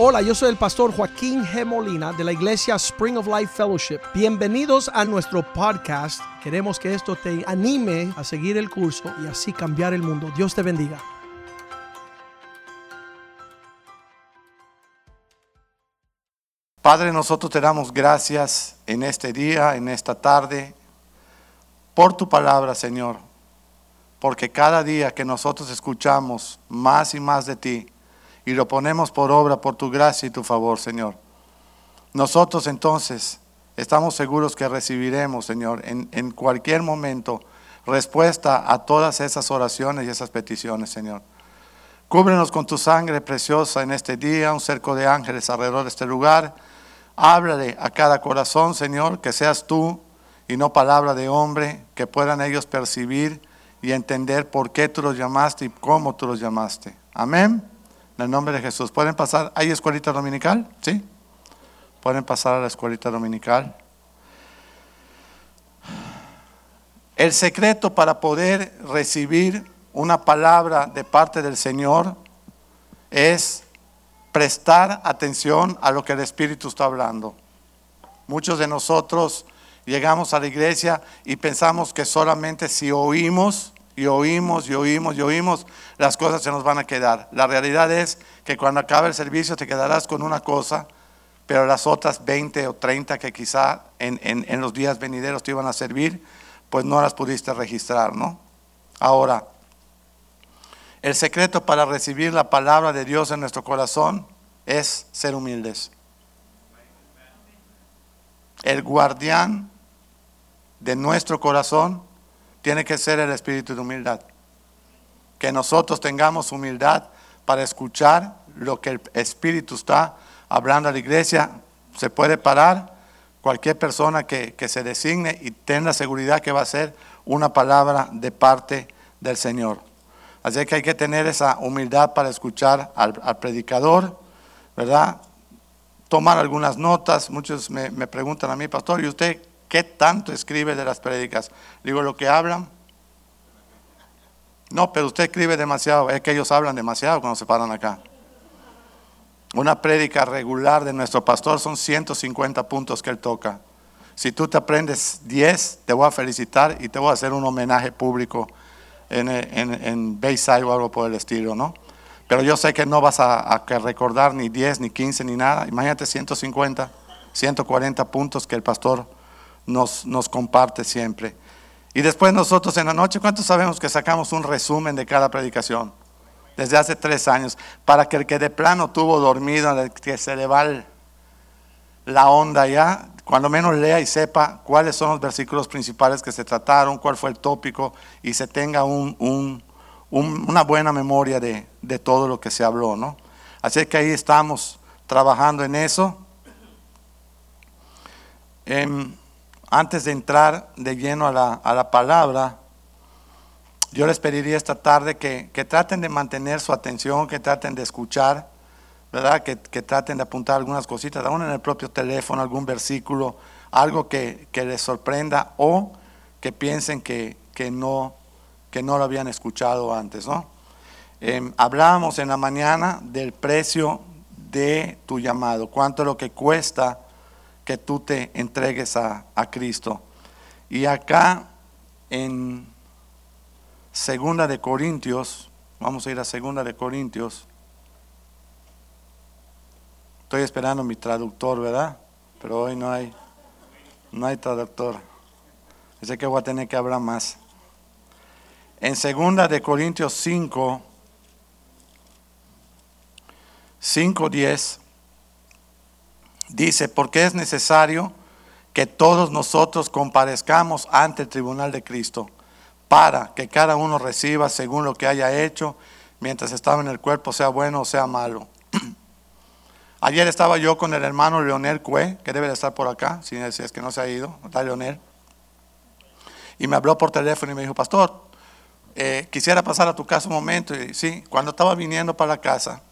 Hola, yo soy el pastor Joaquín G. Molina de la iglesia Spring of Life Fellowship. Bienvenidos a nuestro podcast. Queremos que esto te anime a seguir el curso y así cambiar el mundo. Dios te bendiga. Padre, nosotros te damos gracias en este día, en esta tarde, por tu palabra, Señor. Porque cada día que nosotros escuchamos más y más de ti y lo ponemos por obra por tu gracia y tu favor, Señor, nosotros entonces estamos seguros que recibiremos, Señor, en, en cualquier momento respuesta a todas esas oraciones y esas peticiones, Señor. Cúbrenos con tu sangre preciosa en este día, un cerco de ángeles alrededor de este lugar. Háblale a cada corazón, Señor, que seas tú y no palabra de hombre, que puedan ellos percibir y entender por qué tú los llamaste y cómo tú los llamaste. Amén. En el nombre de Jesús. ¿Pueden pasar? ¿Hay escuelita dominical? ¿Sí? Pueden pasar a la escuelita dominical. El secreto para poder recibir una palabra de parte del Señor es prestar atención a lo que el Espíritu está hablando. Muchos de nosotros llegamos a la iglesia y pensamos que solamente si oímos y oímos y oímos y oímos, las cosas se nos van a quedar. La realidad es que cuando acabe el servicio te quedarás con una cosa, pero las otras 20 o 30 que quizá en, en, en los días venideros te iban a servir, pues no las pudiste registrar, ¿no? Ahora, el secreto para recibir la palabra de Dios en nuestro corazón es ser humildes. El guardián de nuestro corazón tiene que ser el espíritu de humildad. Que nosotros tengamos humildad para escuchar lo que el espíritu está hablando a la iglesia. Se puede parar cualquier persona que, que se designe y tenga seguridad que va a ser una palabra de parte del Señor. Así que hay que tener esa humildad para escuchar al, predicador, ¿verdad? Tomar algunas notas. Muchos me, me, preguntan a mí, pastor, ¿y usted qué tanto escribe de las prédicas? Digo, lo que hablan. No, pero usted escribe demasiado. Es que ellos hablan demasiado cuando se paran acá. Una prédica regular de nuestro pastor son 150 puntos que él toca. Si tú te aprendes 10, te voy a felicitar y te voy a hacer un homenaje público en, en, en Bayside o algo por el estilo, ¿no? Pero yo sé que no vas a, a, recordar ni 10, ni 15, ni nada. Imagínate 150, 140 puntos que el pastor nos, nos comparte siempre. Y después nosotros en la noche, ¿cuántos sabemos que sacamos un resumen de cada predicación? Desde hace tres años, para que el que de plano tuvo dormido, que se le va la onda ya, cuando menos lea y sepa cuáles son los versículos principales que se trataron, cuál fue el tópico y se tenga un, un, un, una buena memoria de, de, todo lo que se habló, ¿no? Así que ahí estamos trabajando en eso. Eh, antes de entrar de lleno a la, a la, palabra, yo les pediría esta tarde que, que traten de mantener su atención, que traten de escuchar ¿verdad? Que, que, traten de apuntar algunas cositas, aún en el propio teléfono, algún versículo, algo que, que les sorprenda o que piensen que, no, que no lo habían escuchado antes, ¿no? Eh, hablábamos en la mañana del precio de tu llamado, cuánto es lo que cuesta que tú te entregues a, a Cristo. Y acá en Segunda de Corintios, vamos a ir a Segunda de Corintios, Estoy esperando mi traductor, ¿verdad? Pero hoy no hay, no hay traductor. Así que voy a tener que hablar más. En segunda de Corintios 5, 5, 10, dice, porque es necesario que todos nosotros comparezcamos ante el tribunal de Cristo, para que cada uno reciba según lo que haya hecho, mientras estaba en el cuerpo, sea bueno o sea malo. Ayer estaba yo con el hermano Leonel Cue, que debe de estar por acá, si es que no se ha ido, está Leonel. Y me habló por teléfono y me dijo, pastor, eh, quisiera pasar a tu casa un momento. Y sí, cuando estaba viniendo para la casa,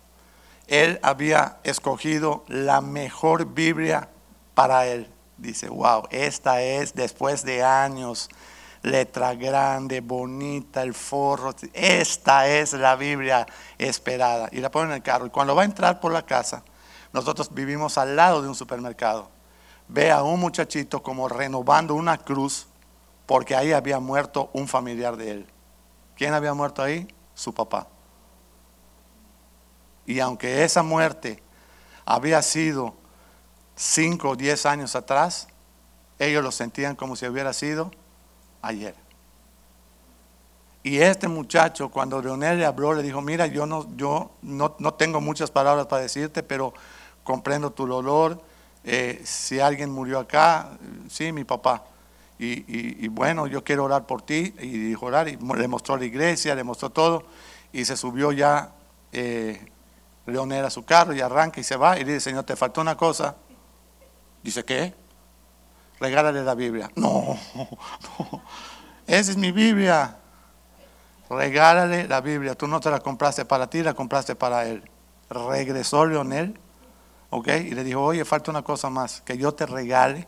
él había escogido la mejor Biblia para él. Dice, wow, esta es después de años, letra grande, bonita, el forro. Esta es la Biblia esperada. Y la pone en el carro. Y cuando va a entrar por la casa, Nosotros vivimos al lado de un supermercado. Ve a un muchachito como renovando una cruz porque ahí había muerto un familiar de él. ¿Quién había muerto ahí? Su papá. Y aunque esa muerte había sido cinco o diez años atrás, ellos lo sentían como si hubiera sido ayer. Y este muchacho, cuando Leonel le habló, le dijo, mira, yo no, yo no, tengo muchas palabras para decirte, pero comprendo tu dolor. Eh, si alguien murió acá, sí, mi papá. Y, bueno, yo quiero orar por ti. Y dijo orar, y le mostró la iglesia, le mostró todo. Y se subió ya eh, Leonel a su carro y arranca y se va. Y dice, Señor, te faltó una cosa. Dice, ¿qué? Regálale la Biblia. No, esa es mi Biblia. Regálale la Biblia. Tú no te la compraste para ti, la compraste para él. Regresó Leonel, ¿ok? Y le dijo, oye, falta una cosa más, que yo te regale.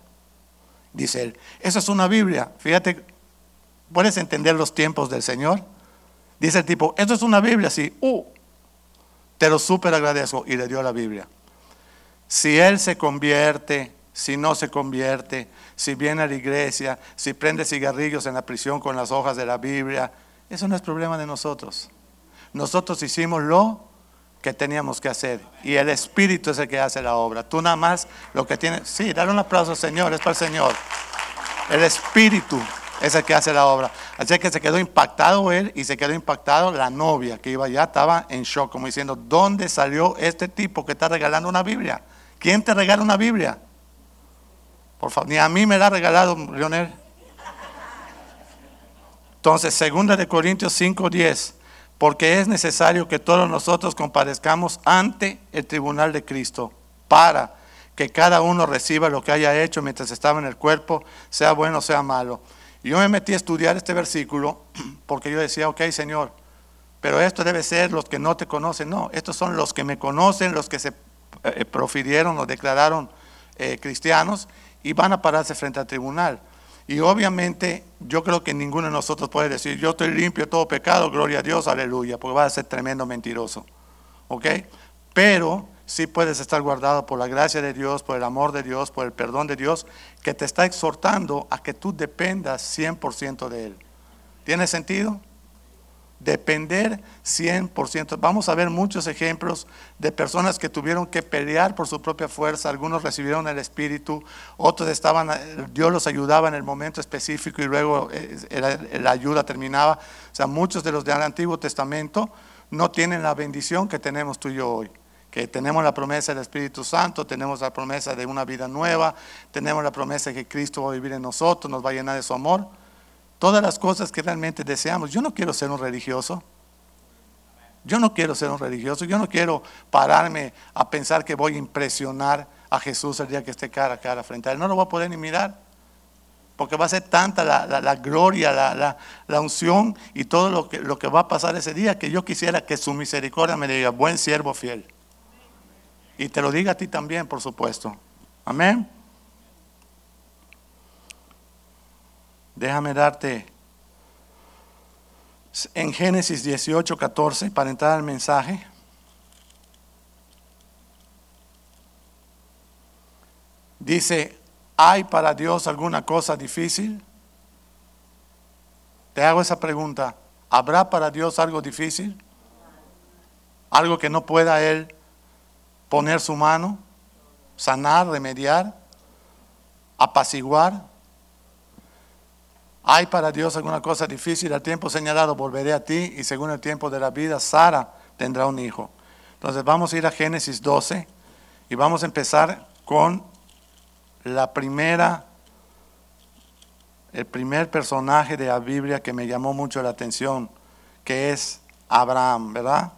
Dice él, esa es una Biblia. Fíjate, ¿puedes entender los tiempos del Señor? Dice el tipo, eso es una Biblia, sí. Uh, te lo súper agradezco. Y le dio la Biblia. Si él se convierte, si no se convierte, si viene a la iglesia, si prende cigarrillos en la prisión con las hojas de la Biblia, eso no es problema de nosotros. Nosotros hicimos lo que teníamos que hacer y el Espíritu es el que hace la obra. Tú nada más lo que tienes, sí, dale un aplauso Señor, es para el Señor. El Espíritu es el que hace la obra. Así que se quedó impactado él y se quedó impactado la novia que iba allá, estaba en shock, como diciendo, ¿dónde salió este tipo que está regalando una Biblia? ¿Quién te regala una Biblia? Por favor, ni a mí me la ha regalado Leonel. Entonces, segunda de Corintios 5:10, porque es necesario que todos nosotros comparezcamos ante el tribunal de Cristo para que cada uno reciba lo que haya hecho mientras estaba en el cuerpo, sea bueno o sea malo. Y yo me metí a estudiar este versículo porque yo decía, ok, Señor, pero esto debe ser los que no te conocen. No, estos son los que me conocen, los que se eh, profirieron o declararon eh, cristianos y van a pararse frente al tribunal. Y obviamente yo creo que ninguno de nosotros puede decir, yo estoy limpio de todo pecado, gloria a Dios, aleluya, porque va a ser tremendo mentiroso. ¿Ok? Pero sí puedes estar guardado por la gracia de Dios, por el amor de Dios, por el perdón de Dios, que te está exhortando a que tú dependas 100% de Él. ¿Tiene sentido? depender 100%. Vamos a ver muchos ejemplos de personas que tuvieron que pelear por su propia fuerza, algunos recibieron el Espíritu, otros estaban, Dios los ayudaba en el momento específico y luego eh, la ayuda terminaba. O sea, muchos de los del Antiguo Testamento no tienen la bendición que tenemos tú y yo hoy. Que tenemos la promesa del Espíritu Santo, tenemos la promesa de una vida nueva, tenemos la promesa de que Cristo va a vivir en nosotros, nos va a llenar de su amor todas las cosas que realmente deseamos. Yo no quiero ser un religioso. Yo no quiero ser un religioso. Yo no quiero pararme a pensar que voy a impresionar a Jesús el día que esté cara a cara frente a Él. No lo voy a poder ni mirar. Porque va a ser tanta la, gloria, la, unción y todo lo que, lo que va a pasar ese día que yo quisiera que su misericordia me diga, buen siervo fiel. Y te lo diga a ti también, por supuesto. Amén. Déjame darte en Génesis 18, 14, para entrar al mensaje. Dice, ¿hay para Dios alguna cosa difícil? Te hago esa pregunta. ¿Habrá para Dios algo difícil? ¿Algo que no pueda Él poner su mano, sanar, remediar, apaciguar? ¿Hay para Dios alguna cosa difícil? Al tiempo señalado volveré a ti y según el tiempo de la vida, Sara tendrá un hijo. Entonces vamos a ir a Génesis 12 y vamos a empezar con la primera, el primer personaje de la Biblia que me llamó mucho la atención, que es Abraham, ¿verdad?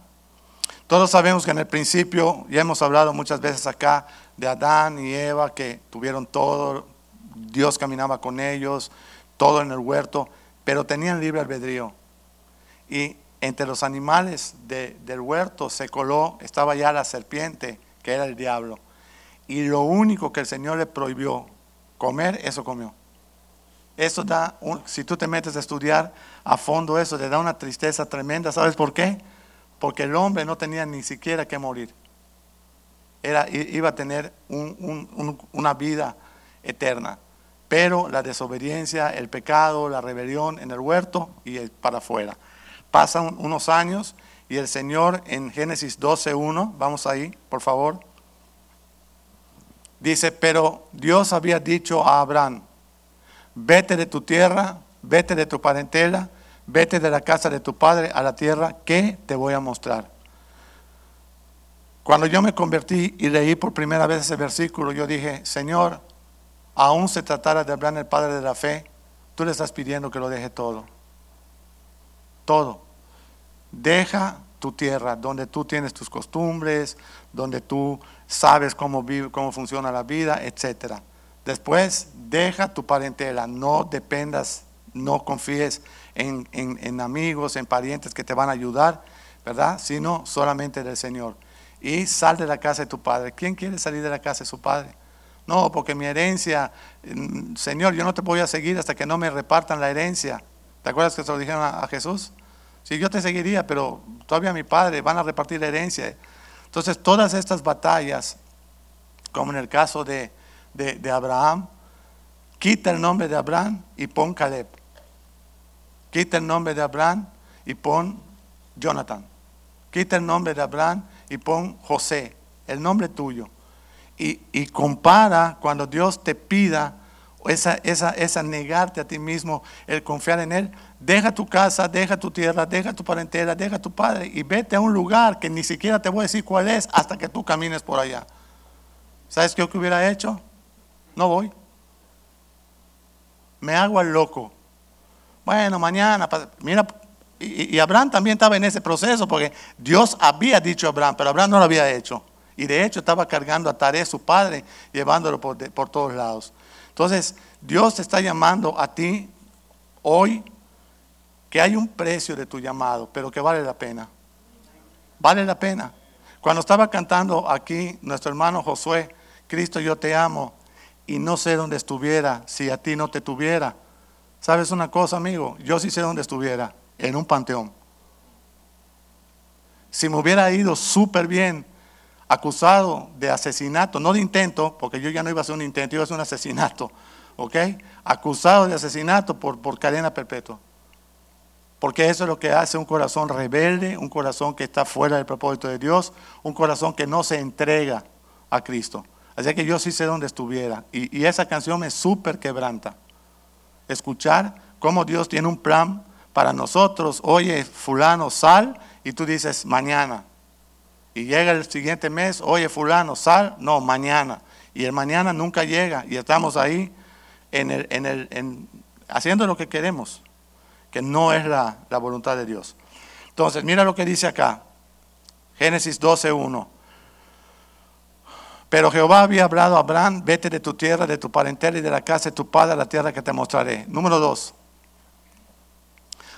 Todos sabemos que en el principio, ya hemos hablado muchas veces acá de Adán y Eva, que tuvieron todo, Dios caminaba con ellos, todo en el huerto, pero tenían libre albedrío. Y entre los animales del huerto se coló, estaba ya la serpiente, que era el diablo. Y lo único que el Señor le prohibió comer, eso comió. Eso da, si tú te metes a estudiar a fondo eso, le da una tristeza tremenda. ¿Sabes por qué? Porque el hombre no tenía ni siquiera que morir. era, iba a tener una vida eterna. Pero la desobediencia, el pecado, la rebelión en el huerto y para afuera. Pasan unos años y el Señor en Génesis 12.1, vamos ahí, por favor. Dice, pero Dios había dicho a Abraham, vete de tu tierra, vete de tu parentela, vete de la casa de tu padre a la tierra que te voy a mostrar. Cuando yo me convertí y leí por primera vez ese versículo, yo dije, Señor, aún se tratara de Abraham, el padre de la fe, tú le estás pidiendo que lo deje todo. Todo. Deja tu tierra, donde tú tienes tus costumbres, donde tú sabes cómo, vive, cómo funciona la vida, etc. Después, deja tu parentela, no dependas, no confíes en, en amigos, en parientes que te van a ayudar, ¿verdad? Sino solamente del Señor. Y sal de la casa de tu padre. ¿Quién quiere salir de la casa de su padre? No, porque mi herencia, mm, Señor, yo no te voy a seguir hasta que no me repartan la herencia. ¿Te acuerdas que se lo dijeron a, Jesús? Sí, yo te seguiría, pero todavía mi padre van a repartir la herencia. Entonces, todas estas batallas, como en el caso de, de Abraham, quita el nombre de Abraham y pon Caleb. Quita el nombre de Abraham y pon Jonathan. Quita el nombre de Abraham y pon José, el nombre tuyo y, compara cuando Dios te pida esa, esa, esa negarte a ti mismo, el confiar en Él, deja tu casa, deja tu tierra, deja tu parentela, deja tu padre y vete a un lugar que ni siquiera te voy a decir cuál es hasta que tú camines por allá. ¿Sabes qué hubiera hecho? No voy. Me hago al loco. Bueno, mañana, mira, y, Abraham también estaba en ese proceso porque Dios había dicho a Abraham, pero Abraham no lo había hecho. Y de hecho estaba cargando a Tarea, su padre, llevándolo por, por todos lados. Entonces, Dios te está llamando a ti hoy que hay un precio de tu llamado, pero que vale la pena. Vale la pena. Cuando estaba cantando aquí nuestro hermano Josué, Cristo yo te amo y no sé dónde estuviera si a ti no te tuviera. ¿Sabes una cosa, amigo? Yo sí sé dónde estuviera, en un panteón. Si me hubiera ido súper bien, acusado de asesinato, no de intento, porque yo ya no iba a hacer un intento, iba a hacer un asesinato, ¿ok? Acusado de asesinato por, por cadena perpetua. Porque eso es lo que hace un corazón rebelde, un corazón que está fuera del propósito de Dios, un corazón que no se entrega a Cristo. Así que yo sí sé dónde estuviera. Y, y esa canción me súper quebranta. Escuchar cómo Dios tiene un plan para nosotros. Oye, fulano, sal, y tú dices, mañana. Y llega el siguiente mes, oye fulano, sal, no, mañana. Y el mañana nunca llega y estamos ahí en el, en el, haciendo lo que queremos, que no es la, la voluntad de Dios. Entonces, mira lo que dice acá, Génesis 12.1. Pero Jehová había hablado a Abraham, vete de tu tierra, de tu parentela y de la casa de tu padre a la tierra que te mostraré. Número 2.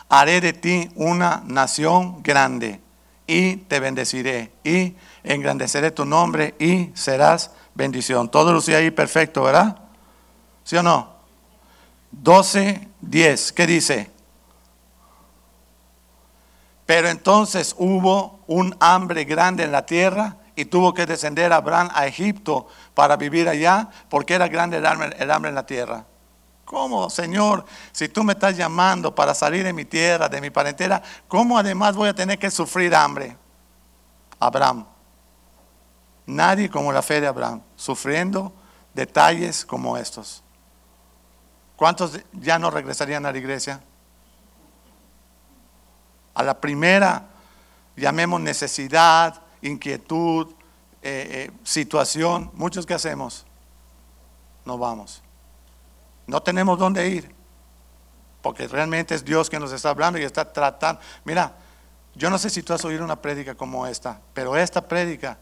Haré de ti una nación grande y te bendeciré y engrandeceré tu nombre y serás bendición. Todo lucía ahí perfecto, ¿verdad? ¿Sí o no? 12, 10, ¿qué dice? Pero entonces hubo un hambre grande en la tierra y tuvo que descender Abraham a Egipto para vivir allá porque era grande el hambre, en la tierra. ¿Cómo, Señor, si tú me estás llamando para salir de mi tierra, de mi parentela, cómo además voy a tener que sufrir hambre? Abraham. Nadie como la fe de Abraham, sufriendo detalles como estos. ¿Cuántos ya no regresarían a la iglesia? A la primera, llamemos necesidad, inquietud, eh, eh, situación, muchos que hacemos, no vamos. No tenemos dónde ir. Porque realmente es Dios quien nos está hablando y está tratando. Mira, yo no sé si tú has oído una prédica como esta, pero esta prédica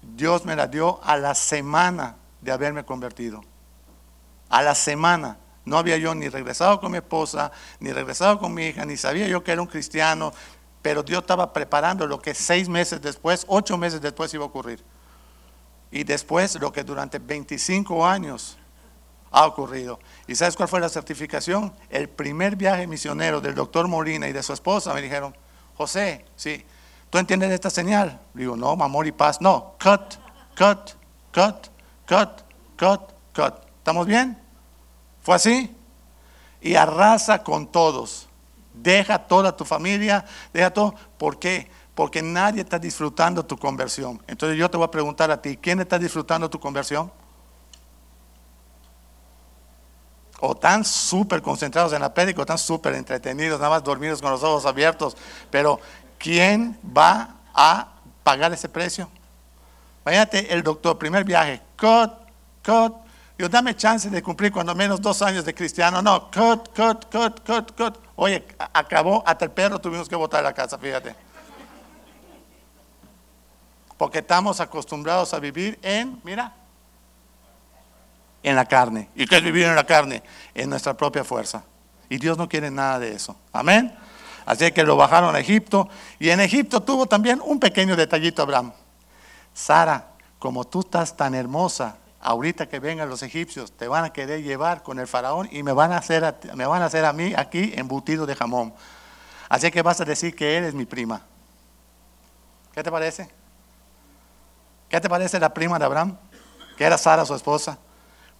Dios me la dio a la semana de haberme convertido. A la semana. No había yo ni regresado con mi esposa, ni regresado con mi hija, ni sabía yo que era un cristiano, pero Dios estaba preparando lo que seis meses después, ocho meses después iba a ocurrir. Y después lo que durante 25 años ha ocurrido. ¿Y sabes cuál fue la certificación? El primer viaje misionero del doctor Molina y de su esposa me dijeron, José, sí, ¿tú entiendes esta señal? Digo, no, amor y paz, no, cut, cut, cut, cut, cut, cut. ¿Estamos bien? ¿Fue así? Y arrasa con todos. Deja toda tu familia, deja todo. ¿Por qué? Porque nadie está disfrutando tu conversión. Entonces yo te voy a preguntar a ti, ¿quién está disfrutando tu conversión? o tan súper concentrados en la película, o tan súper entretenidos, nada más dormidos con los ojos abiertos. Pero, ¿quién va a pagar ese precio? Imagínate el doctor, primer viaje, cut, cut. Yo dame chance de cumplir cuando menos dos años de cristiano. No, cut, cut, cut, cut, cut. Oye, acabó, hasta el perro tuvimos que botar la casa, fíjate. Porque estamos acostumbrados a vivir en, mira, en la carne. ¿Y qué es vivir en la carne? En nuestra propia fuerza. Y Dios no quiere nada de eso. Amén. Así que lo bajaron a Egipto. Y en Egipto tuvo también un pequeño detallito Abraham. Sara, como tú estás tan hermosa, ahorita que vengan los egipcios, te van a querer llevar con el faraón y me van a hacer a, me van a hacer a mí aquí embutido de jamón. Así que vas a decir que eres mi prima. ¿Qué te parece? ¿Qué te parece la prima de Abraham? Que era Sara su esposa.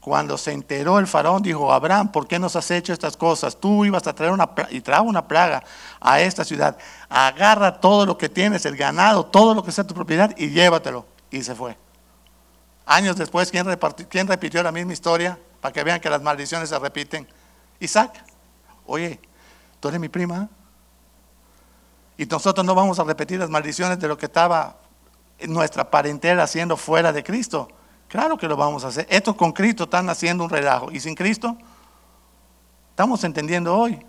Cuando se enteró el faraón, dijo, Abraham, ¿por qué nos has hecho estas cosas? Tú ibas a traer una, y trajo una plaga a esta ciudad. Agarra todo lo que tienes, el ganado, todo lo que sea tu propiedad y llévatelo. Y se fue. Años después, ¿quién, ¿quién repitió la misma historia? Para que vean que las maldiciones se repiten. Isaac, oye, tú eres mi prima. Y nosotros no vamos a repetir las maldiciones de lo que estaba nuestra parentela haciendo fuera de Cristo. Claro que lo vamos a hacer. Esto con Cristo están haciendo un relajo. ¿Y sin Cristo? Estamos entendiendo hoy.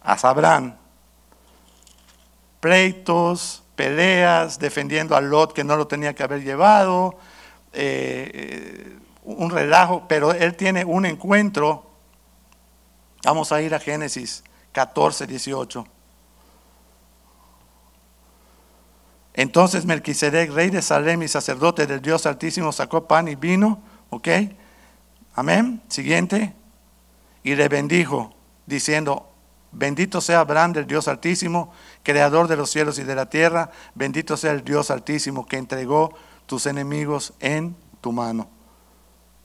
A Sabrán. Pleitos, peleas, defendiendo a Lot que no lo tenía que haber llevado. Eh, eh, un relajo, pero él tiene un encuentro. Vamos a ir a Génesis 14, 18. Entonces Melquisedec, rey de Salem y sacerdote del Dios Altísimo, sacó pan y vino, ¿ok? Amén. Siguiente. Y le bendijo, diciendo, bendito sea Abraham del Dios Altísimo, creador de los cielos y de la tierra, bendito sea el Dios Altísimo que entregó tus enemigos en tu mano.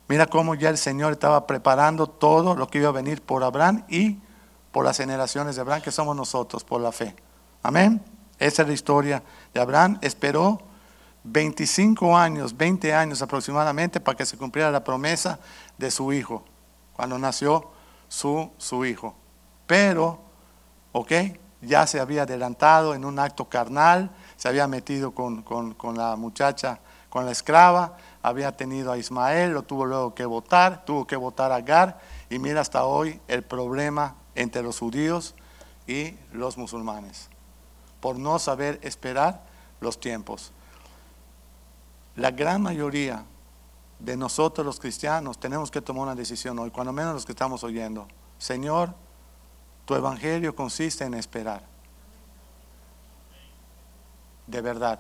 Mira cómo ya el Señor estaba preparando todo lo que iba a venir por Abraham y por las generaciones de Abraham, que somos nosotros, por la fe. Amén. Esa es la historia de Abraham. Esperó 25 años, 20 años aproximadamente para que se cumpliera la promesa de su hijo, cuando nació su, su hijo. Pero, ok, ya se había adelantado en un acto carnal, se había metido con, con la muchacha, con la esclava, había tenido a Ismael, lo tuvo luego que votar, tuvo que votar a Agar, y mira hasta hoy el problema entre los judíos y los musulmanes por no saber esperar los tiempos. La gran mayoría de nosotros los cristianos tenemos que tomar una decisión hoy, cuando menos los que estamos oyendo. Señor, tu evangelio consiste en esperar. De verdad.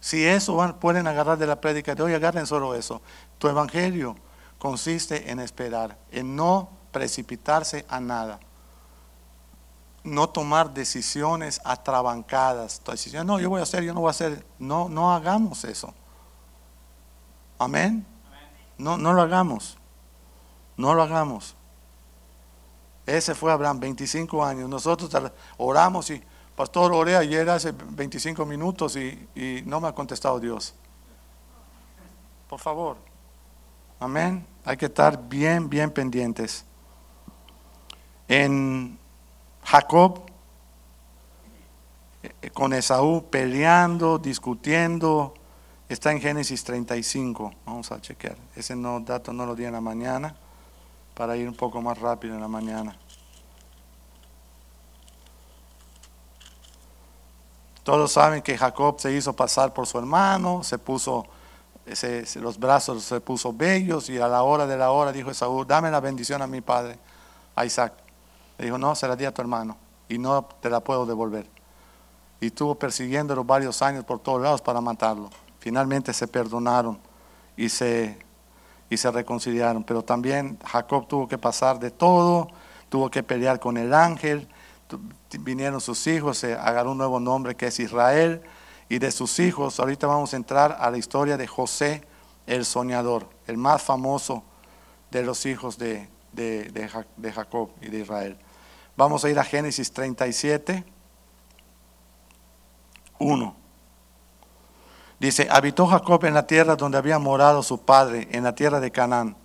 Si eso pueden agarrar de la prédica de hoy, agarren solo eso. Tu evangelio consiste en esperar, en no precipitarse a nada no tomar decisiones atrabancadas. No, yo voy a hacer, yo no voy a hacer. No, no hagamos eso. Amén. No, no lo hagamos. No lo hagamos. Ese fue Abraham, 25 años. Nosotros oramos y, pastor, oré ayer hace 25 minutos y, no me ha contestado Dios. Por favor. Amén. Hay que estar bien, bien pendientes. En Jacob eh, con Esaú peleando, discutiendo, está en Génesis 35. Vamos a chequear. Ese no, dato no lo di en la mañana para ir un poco más rápido en la mañana. Todos saben que Jacob se hizo pasar por su hermano, se puso los brazos se puso bellos y a la hora de la hora dijo Esaú, dame la bendición a mi padre, a Isaac. Le dijo, no, se la di a tu hermano y no te la puedo devolver. Y estuvo persiguiéndolo varios años por todos lados para matarlo. Finalmente se perdonaron y se, y se reconciliaron. Pero también Jacob tuvo que pasar de todo, tuvo que pelear con el ángel, vinieron sus hijos, se agarró un nuevo nombre que es Israel, y de sus hijos, ahorita vamos a entrar a la historia de José el soñador, el más famoso de los hijos de, de, de Jacob y de Israel. Vamos a ir a Génesis 37, 1. Dice, habitó Jacob en la tierra donde había morado su padre, en la tierra de Canaán.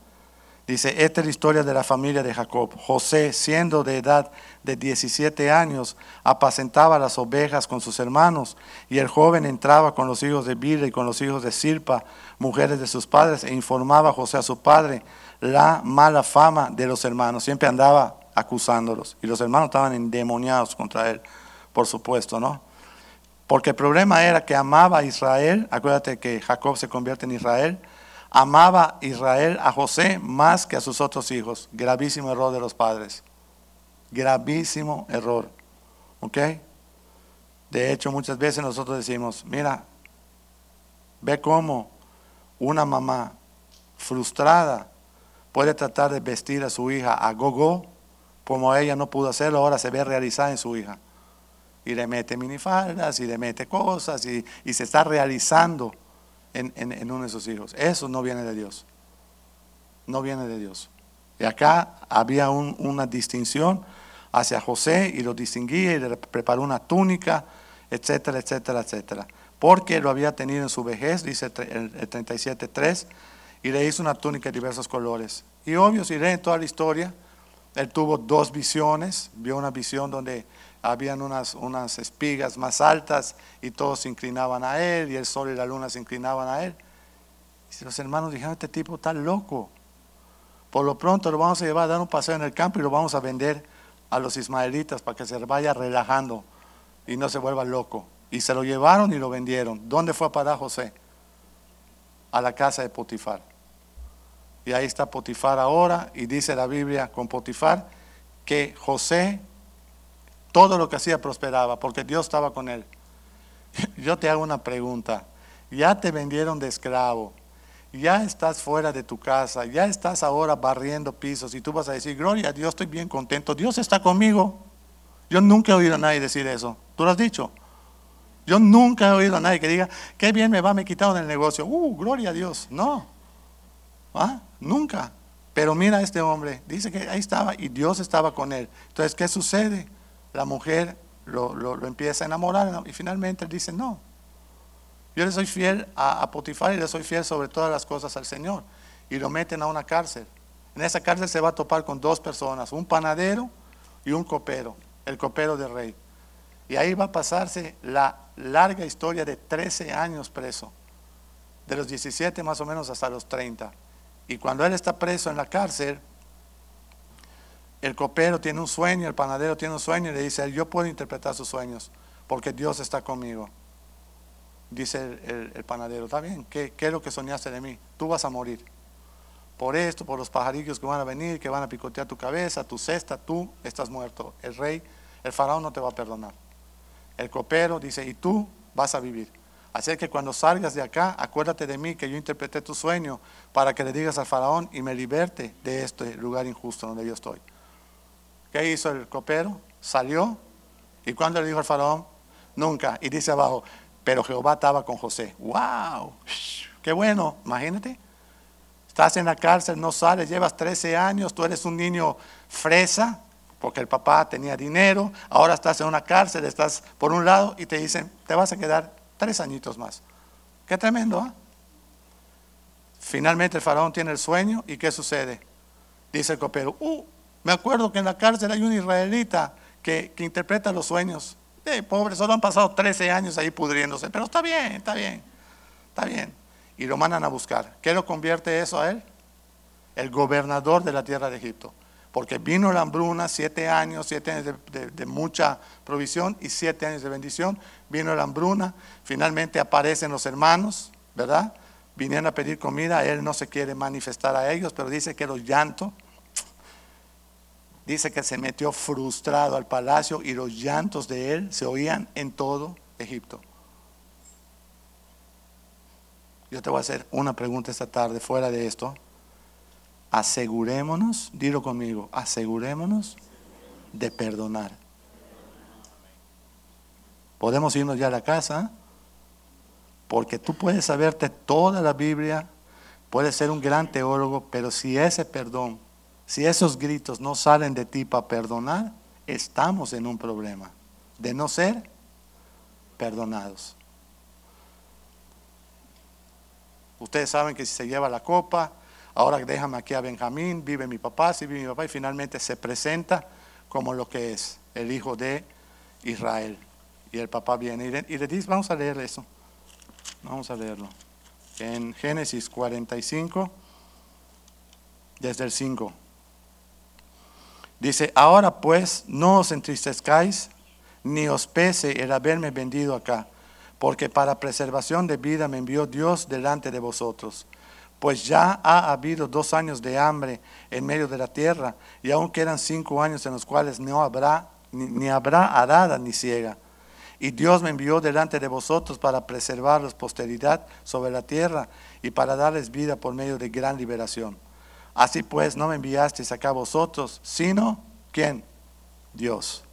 Dice, esta es la historia de la familia de Jacob. José, siendo de edad de 17 años, apacentaba las ovejas con sus hermanos, y el joven entraba con los hijos de Bila y con los hijos de Silpa, mujeres de sus padres, e informaba a José a su padre la mala fama de los hermanos. Siempre andaba acusándolos, y los hermanos estaban endemoniados contra él, por supuesto, ¿no? Porque el problema era que amaba a Israel, acuérdate que Jacob se convierte en Israel, amaba Israel a José más que a sus otros hijos. Gravísimo error de los padres. Gravísimo error. ¿Ok? De hecho, muchas veces nosotros decimos, mira, ve cómo una mamá frustrada puede tratar de vestir a su hija a gogo, como ella no pudo hacerlo, ahora se ve realizada en su hija. Y le mete minifaldas y le mete cosas y, y se está realizando en, uno de sus hijos. Eso no viene de Dios. No viene de Dios. Y acá había una distinción hacia José y lo distinguía y le preparó una túnica, etcétera, etcétera, etcétera. Porque lo había tenido en su vejez, dice el 37.3, y le hizo una túnica de diversos colores. Y obvio, si leen toda la historia, él tuvo dos visiones, vio una visión donde habían unas, unas espigas más altas y todos se inclinaban a él y el sol y la luna se inclinaban a él. Y los hermanos dijeron, este tipo está loco. Por lo pronto lo vamos a llevar a dar un paseo en el campo y lo vamos a vender a los ismaelitas para que se vaya relajando y no se vuelva loco. Y se lo llevaron y lo vendieron. ¿Dónde fue a parar José? A la casa de Potifar. Y ahí está Potifar ahora y dice la Biblia con Potifar que José todo lo que hacía prosperaba porque Dios estaba con él. Yo te hago una pregunta. Ya te vendieron de esclavo. Ya estás fuera de tu casa. Ya estás ahora barriendo pisos y tú vas a decir, gloria a Dios, estoy bien contento. Dios está conmigo. Yo nunca he oído a nadie decir eso. ¿Tú lo has dicho? Yo nunca he oído a nadie que diga, qué bien me va, me quitaron el negocio. Uh, gloria a Dios. No. ¿Ah? Nunca. Pero mira a este hombre, dice que ahí estaba y Dios estaba con él. Entonces, ¿qué sucede? La mujer lo, empieza a enamorar y finalmente dice, no, yo le soy fiel a, Potifar y le soy fiel sobre todas las cosas al Señor. Y lo meten a una cárcel. En esa cárcel se va a topar con dos personas, un panadero y un copero, el copero del rey. Y ahí va a pasarse la larga historia de 13 años preso, de los 17 más o menos hasta los 30. Y cuando él está preso en la cárcel, el copero tiene un sueño, el panadero tiene un sueño y le dice, yo puedo interpretar sus sueños porque Dios está conmigo. Dice el, panadero, está bien, ¿Qué, es lo que soñaste de mí? Tú vas a morir. Por esto, por los pajarillos que van a venir, que van a picotear tu cabeza, tu cesta, tú estás muerto. El rey, el faraón no te va a perdonar. El copero dice, y tú vas a vivir. Así que cuando salgas de acá, acuérdate de mí, que yo interpreté tu sueño para que le digas al faraón y me liberte de este lugar injusto donde yo estoy. ¿Qué hizo el copero? Salió. ¿Y cuando le dijo al faraón? Nunca. Y dice abajo, pero Jehová estaba con José. ¡Wow! ¡Qué bueno! Imagínate. Estás en la cárcel, no sales, llevas 13 años, tú eres un niño fresa, porque el papá tenía dinero, ahora estás en una cárcel, estás por un lado y te dicen, te vas a quedar tres añitos más. Qué tremendo, ¿ah? Finalmente el faraón tiene el sueño y ¿qué sucede? Dice el copero, uh, me acuerdo que en la cárcel hay un israelita que, interpreta los sueños. Pobre, solo han pasado 13 años ahí pudriéndose, pero está bien, está bien, está bien. Y lo mandan a buscar. ¿Qué lo convierte eso a él? El gobernador de la tierra de Egipto. Porque vino la hambruna, siete años, siete años de, de mucha provisión y siete años de bendición. Vino la hambruna, finalmente aparecen los hermanos, ¿verdad? Vinieron a pedir comida, él no se quiere manifestar a ellos, pero dice que los llantos dice que se metió frustrado al palacio y los llantos de él se oían en todo Egipto. Yo te voy a hacer una pregunta esta tarde fuera de esto. Asegurémonos, dilo conmigo, asegurémonos de perdonar. Podemos irnos ya a la casa, porque tú puedes saberte toda la Biblia, puedes ser un gran teólogo, pero si ese perdón, si esos gritos no salen de ti para perdonar, estamos en un problema de no ser perdonados. Ustedes saben que si se lleva la copa, ahora déjame aquí a Benjamín, vive mi papá, si vive mi papá, y finalmente se presenta como lo que es el hijo de Israel. Y el papá viene y le, dice, vamos a leer eso, vamos a leerlo. En Génesis 45, desde el 5. Dice, ahora pues no os entristezcáis, ni os pese el haberme vendido acá porque para preservación de vida me envió Dios delante de vosotros. Pues ya ha habido dos años de hambre en medio de la tierra, y aún quedan cinco años en los cuales no habrá, ni, habrá arada ni ciega. Y Dios me envió delante de vosotros para preservaros posteridad sobre la tierra y para darles vida por medio de gran liberación. Así pues, no me enviasteis acá vosotros, sino ¿quién? Dios.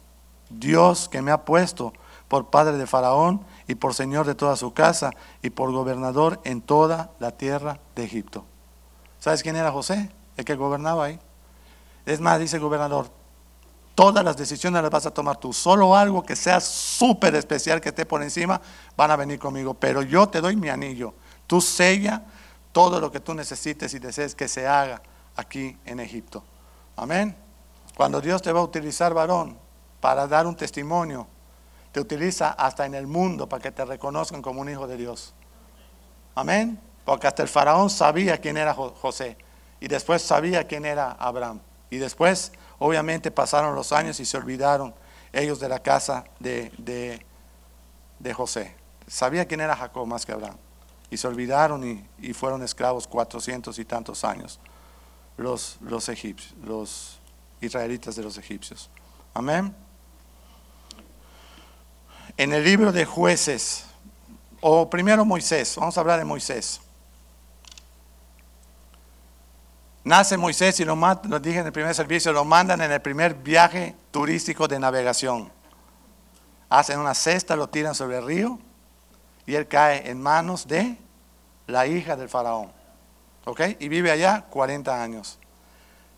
Dios que me ha puesto por padre de Faraón y por señor de toda su casa y por gobernador en toda la tierra de Egipto. ¿Sabes quién era José? El que gobernaba ahí. Es más, dice el gobernador, todas las decisiones las vas a tomar tú. Solo algo que sea súper especial que esté por encima, van a venir conmigo. Pero yo te doy mi anillo. Tú sella todo lo que tú necesites y desees que se haga aquí en Egipto. Amén. Cuando Dios te va a utilizar, varón, para dar un testimonio, te utiliza hasta en el mundo para que te reconozcan como un hijo de Dios. Amén. Porque hasta el faraón sabía quién era José y después sabía quién era Abraham. Y después, obviamente, pasaron los años y se olvidaron ellos de la casa de, de, José. Sabía quién era Jacob más que Abraham. Y se olvidaron y, y fueron esclavos cuatrocientos y tantos años los, los egipcios, los israelitas de los egipcios. Amén en el libro de jueces, o primero Moisés, vamos a hablar de Moisés. Nace Moisés y lo, lo dije en el primer servicio, lo mandan en el primer viaje turístico de navegación. Hacen una cesta, lo tiran sobre el río y él cae en manos de la hija del faraón. Y vive allá 40 años.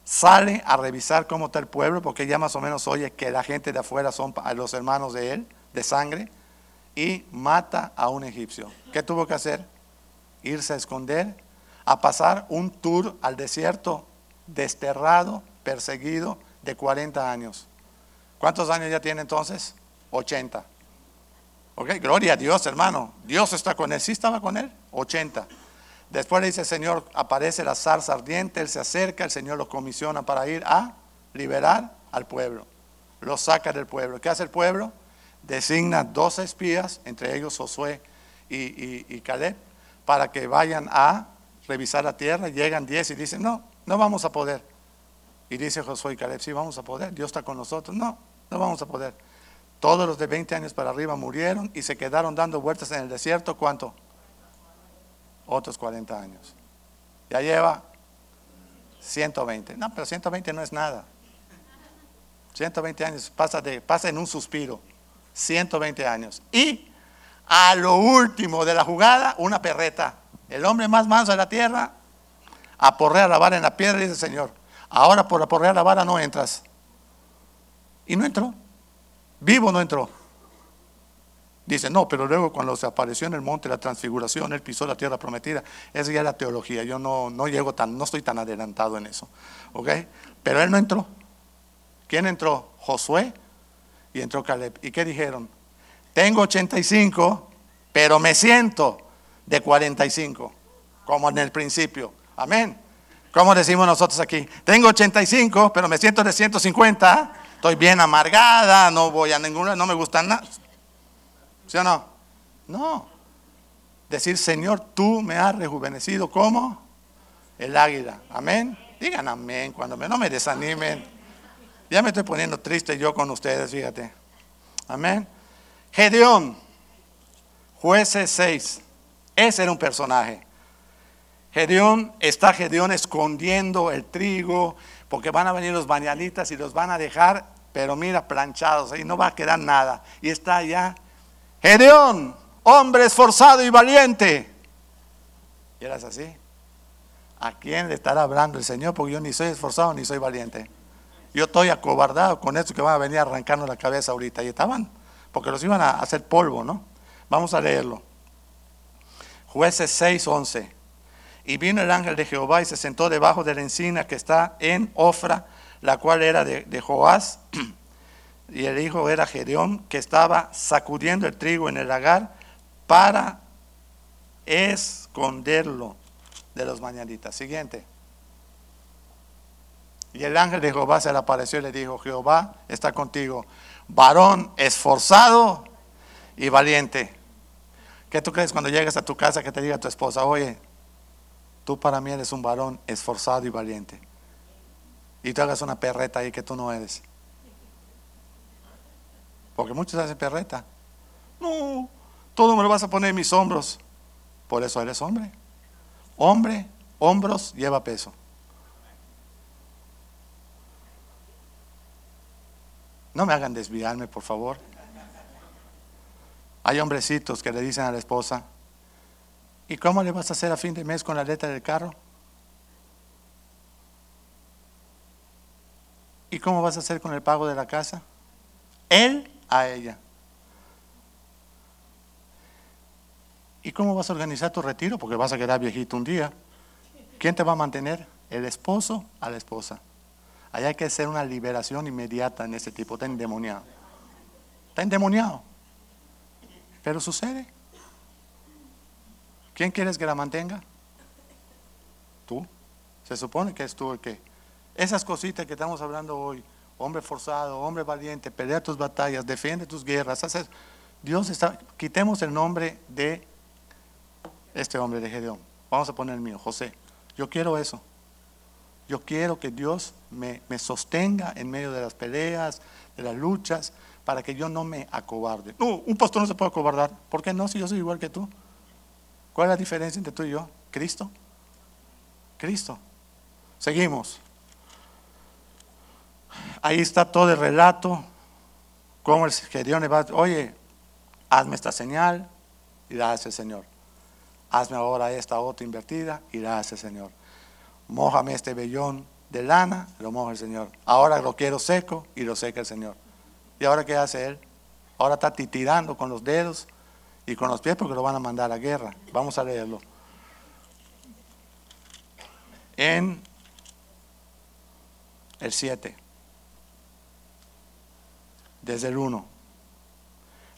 Sale a revisar cómo está el pueblo, porque ya más o menos oye que la gente de afuera son los hermanos de él de sangre y mata a un egipcio. ¿Qué tuvo que hacer? Irse a esconder, a pasar un tour al desierto, desterrado, perseguido, de 40 años. ¿Cuántos años ya tiene entonces? 80. Ok, gloria a Dios, hermano. Dios está con él. ¿Sí estaba con él? 80. Después le dice, Señor, aparece la zarza ardiente, él se acerca, el Señor lo comisiona para ir a liberar al pueblo. Lo saca del pueblo. ¿Qué hace el pueblo? designa dos espías, entre ellos Josué y, Caleb, para que vayan a revisar la tierra. Llegan diez y dicen, no, no vamos a poder. Y dice Josué y Caleb, sí, vamos a poder, Dios está con nosotros. No, no vamos a poder. Todos los de 20 años para arriba murieron y se quedaron dando vueltas en el desierto. ¿Cuánto? Otros 40 años. Ya lleva 120. No, pero 120 no es nada. 120 años pasa, de, pasa en un suspiro. 120 años. Y a lo último de la jugada, una perreta. El hombre más manso de la tierra, aporrea la vara en la piedra y dice, Señor, ahora por aporrear la vara no entras. Y no entró. Vivo no entró. Dice, no, pero luego cuando se apareció en el monte la transfiguración, él pisó la tierra prometida. Esa ya es la teología. Yo no, no llego tan, no estoy tan adelantado en eso. ¿Ok? Pero él no entró. ¿Quién entró? Josué y entró Caleb. ¿Y qué dijeron? Tengo 85, pero me siento de 45, como en el principio. Amén. ¿Cómo decimos nosotros aquí? Tengo 85, pero me siento de 150. Estoy bien amargada, no voy a ninguna, no me gustan nada. ¿Sí o no? No. Decir, Señor, tú me has rejuvenecido como el águila. Amén. Digan amén cuando me, no me desanimen. Ya me estoy poniendo triste yo con ustedes, fíjate. Amén. Gedeón, jueces 6. Ese era un personaje. Gedeón, está Gedeón escondiendo el trigo, porque van a venir los bañalitas y los van a dejar, pero mira, planchados, ahí no va a quedar nada. Y está allá Gedeón, hombre esforzado y valiente. ¿Y eras así? ¿A quién le estará hablando el Señor? Porque yo ni soy esforzado ni soy valiente. Yo estoy acobardado con esto que van a venir a arrancarnos la cabeza ahorita. Y estaban, porque los iban a hacer polvo, ¿no? Vamos a leerlo. Jueces 6, 11. Y vino el ángel de Jehová y se sentó debajo de la encina que está en Ofra, la cual era de, de Joás, y el hijo era Gedeón, que estaba sacudiendo el trigo en el lagar para esconderlo de los mañanitas. Siguiente. Y el ángel de Jehová se le apareció y le dijo, Jehová está contigo, varón esforzado y valiente. ¿Qué tú crees cuando llegas a tu casa que te diga tu esposa, oye, tú para mí eres un varón esforzado y valiente? Y tú hagas una perreta ahí que tú no eres. Porque muchos hacen perreta. No, todo me lo vas a poner en mis hombros. Por eso eres hombre. Hombre, hombros, lleva peso. No me hagan desviarme, por favor. Hay hombrecitos que le dicen a la esposa, ¿y cómo le vas a hacer a fin de mes con la letra del carro? ¿Y cómo vas a hacer con el pago de la casa? Él a ella. ¿Y cómo vas a organizar tu retiro? Porque vas a quedar viejito un día. ¿Quién te va a mantener? El esposo a la esposa. Ahí hay que hacer una liberación inmediata en ese tipo. Está endemoniado. Está endemoniado. Pero sucede. ¿Quién quieres que la mantenga? Tú. Se supone que es tú el que. Esas cositas que estamos hablando hoy, hombre forzado, hombre valiente, pelea tus batallas, defiende tus guerras, haces. Dios está. Quitemos el nombre de este hombre de Gedeón. Vamos a poner el mío, José. Yo quiero eso. Yo quiero que Dios me, me, sostenga en medio de las peleas, de las luchas, para que yo no me acobarde. No, un pastor no se puede acobardar. ¿Por qué no? Si yo soy igual que tú. ¿Cuál es la diferencia entre tú y yo? Cristo. Cristo. Seguimos. Ahí está todo el relato. Cómo el Gedeón le va, oye, hazme esta señal y la hace el Señor. Hazme ahora esta otra invertida y la hace el Señor. Mójame este vellón de lana, lo moja el Señor. Ahora lo quiero seco y lo seca el Señor. ¿Y ahora qué hace Él? Ahora está titirando con los dedos y con los pies porque lo van a mandar a la guerra. Vamos a leerlo. En el 7, desde el 1.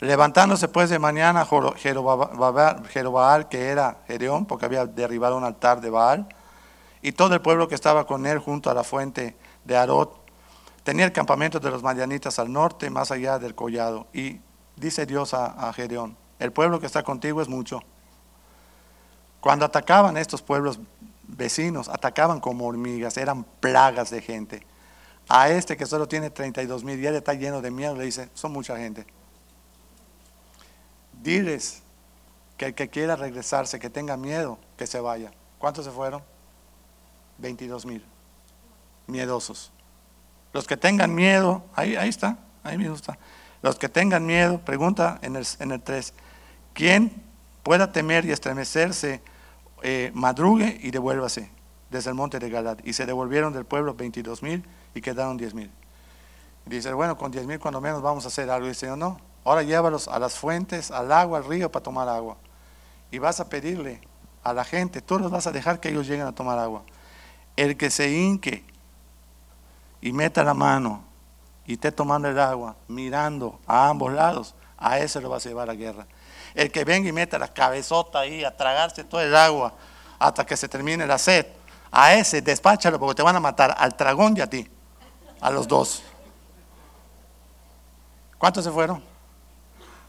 Levantándose pues de mañana Jerobaal, que era Gedeón, porque había derribado un altar de Baal, y todo el pueblo que estaba con él junto a la fuente de Arot, tenía el campamento de los madianitas al norte, más allá del collado. Y dice Dios a, a Gedeón, el pueblo que está contigo es mucho. Cuando atacaban estos pueblos vecinos, atacaban como hormigas, eran plagas de gente. A este que solo tiene 32 mil él está lleno de miedo, le dice, son mucha gente. Diles que el que quiera regresarse, que tenga miedo, que se vaya. ¿Cuántos se fueron? 22 mil. Miedosos. Los que tengan miedo, ahí, ahí está, ahí mismo está. Los que tengan miedo, pregunta en el, en el 3, ¿quién pueda temer y estremecerse, eh, madrugue y devuélvase desde el monte de Galad? Y se devolvieron del pueblo 22 mil y quedaron 10 mil. Dice, bueno, con 10 mil cuando menos vamos a hacer algo. Y dice, no, Ahora llévalos a las fuentes, al agua, al río para tomar agua. Y vas a pedirle a la gente, tú los vas a dejar que ellos lleguen a tomar agua. El que se hinque y meta la mano y esté tomando el agua, mirando a ambos lados, a ese lo vas a llevar a la guerra. El que venga y meta la cabezota ahí a tragarse todo el agua hasta que se termine la sed, a ese despáchalo porque te van a matar al dragón y a ti, a los dos. ¿Cuántos se fueron?